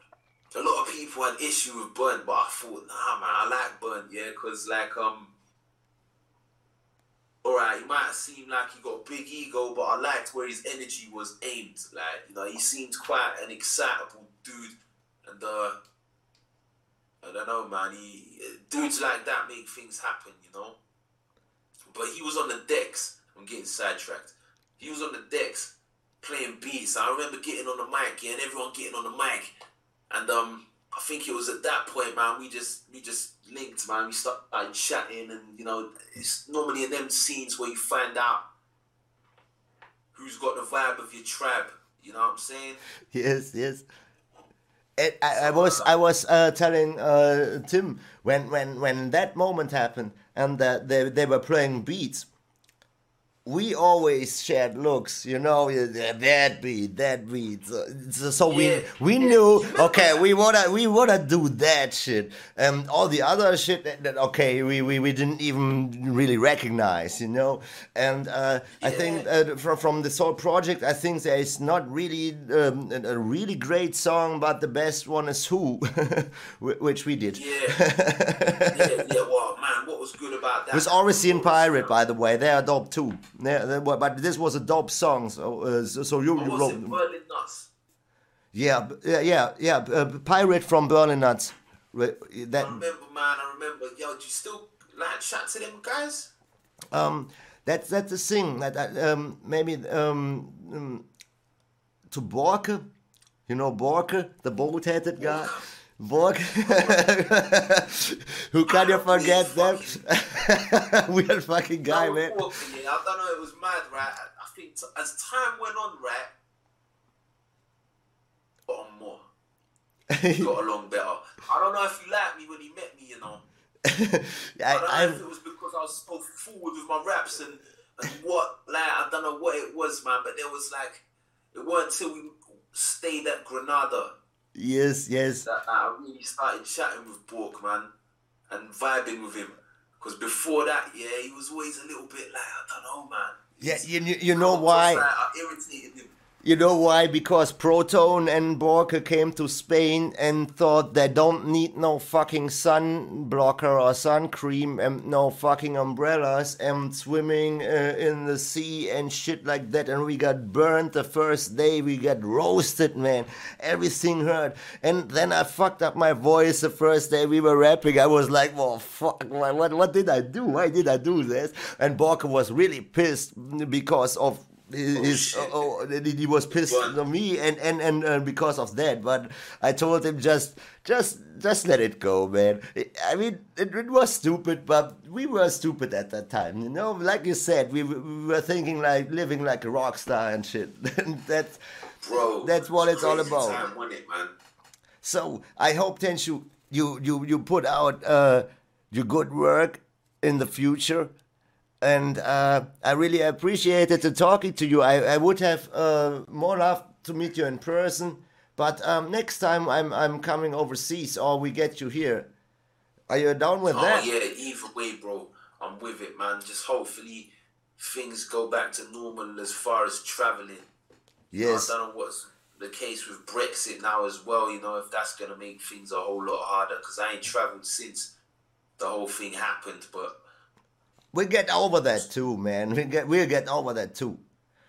a lot of people had issue with Blunt. But I thought, nah, man, I like Blunt, yeah, cause like um. Alright, he might seem like he got a big ego, but I liked where his energy was aimed. Like, you know, he seemed quite an excitable dude. And uh I don't know, man. He dudes like that make things happen, you know. But he was on the decks. I'm getting sidetracked. He was on the decks, playing beats. I remember getting on the mic, yeah, and everyone getting on the mic, and um, I think it was at that point, man, we just we just linked, man. We started chatting, and you know, it's normally in them scenes where you find out who's got the vibe of your tribe. You know what I'm saying? [LAUGHS] Yes, yes. It, I, I was I was uh, telling uh, Tim when when when that moment happened and that they they were playing beats we always shared looks, you know, that beat, that beat. So, so yeah. we we knew, okay, we wanna we wanna do that shit, and all the other shit that, that okay, we, we we didn't even really recognize, you know. And uh, yeah. I think uh, from from this whole project, I think there is not really um, a really great song, but the best one is Who, [LAUGHS] which we did. Yeah, [LAUGHS] yeah, yeah. Well, man, what was good about that? It was Oricene Pirate, by the way. They are dope too. Yeah, but this was a dope song. So, uh, so you, you wrote. Berlin Nuts. Yeah, yeah, yeah, yeah. Uh, Pirate from Berlin Nuts. That. I remember, man. I remember. Yo, do you still like chat to them guys? Um, that's that's the thing. That um, maybe um, um, to Borke, you know Borke, the bald-headed guy. Borg. [LAUGHS] Who can you forget them? Weird fucking [LAUGHS] guy, man. I don't know, it was mad, right? I think as time went on, right, got on more. got along better. I don't know if you liked me when he met me, you know. [LAUGHS] I, I don't know I'm... if it was because I was so forward with my raps and, and what, like, I don't know what it was, man, but there was like, it weren't until we stayed at Granada Yes, yes. That, that I really started chatting with Borke, man, and vibing with him. Because before that, yeah, he was always a little bit like, I don't know, man. Yeah, you, you know why? I irritated him. You know why? Because Proton and Borke came to Spain and thought they don't need no fucking sun blocker or sun cream and no fucking umbrellas and swimming uh, in the sea and shit like that. And we got burned the first day. We got roasted, man. Everything hurt. And then I fucked up my voice the first day we were rapping. I was like, well, fuck, what, what did I do? Why did I do this? And Borke was really pissed because of his, oh, oh, oh he was pissed on me and and and uh, because of that but i told him just just just let it go man. I mean it, it, was stupid but we were stupid at that time you know? Like you said we, we were thinking like living like a rock star and shit. [LAUGHS] That's bro that's what it's all about. time, it, so i hope tenshu you you you put out uh your good work in the future and uh, I really appreciated the talking to you. I, I would have uh, more love to meet you in person, but um, next time I'm I'm coming overseas or we get you here. Are you down with oh, that? yeah, either way, bro. I'm with it, man. Just hopefully things go back to normal as far as traveling. Yes. I don't know what's the case with Brexit now as well. You know, if that's gonna make things a whole lot harder because I ain't traveled since the whole thing happened, but we get over that too, man. We get we'll get over that too.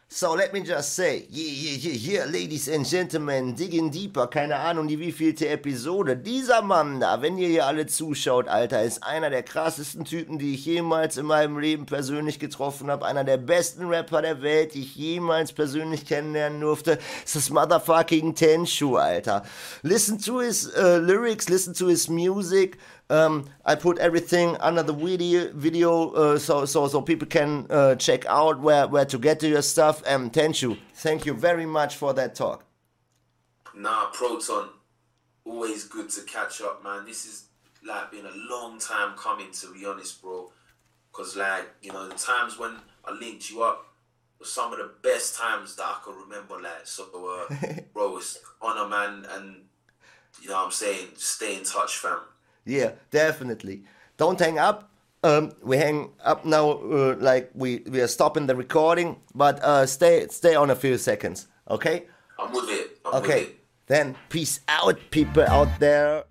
So let me just say, yeah, yeah, yeah, yeah, ladies and gentlemen, digging deeper, keine Ahnung, die wievielte Episode. Dieser Mann da, wenn ihr hier alle zuschaut, Alter, ist einer der krassesten Typen, die ich jemals in meinem Leben persönlich getroffen habe. Einer der besten Rapper der Welt, die ich jemals persönlich kennenlernen durfte. Es ist motherfucking Tenshu, Alter. Listen to his uh, lyrics, listen to his music. Um, I put everything under the video, video uh, so so so people can uh, check out where where to get to your stuff. And Tenshu, thank you very much for that talk. Nah, Proton, always good to catch up, man. This is like been a long time coming, to be honest, bro. Cause like you know the times when I linked you up were some of the best times that I can remember. Like so, uh, [LAUGHS] bro, it's honor, man, and you know what I'm saying. Stay in touch, fam. Yeah, definitely. Don't hang up. Um, we hang up now, uh, like we we are stopping the recording, but uh, stay stay on a few seconds, okay? I'm with it. I'm okay, with it. then peace out, people out there.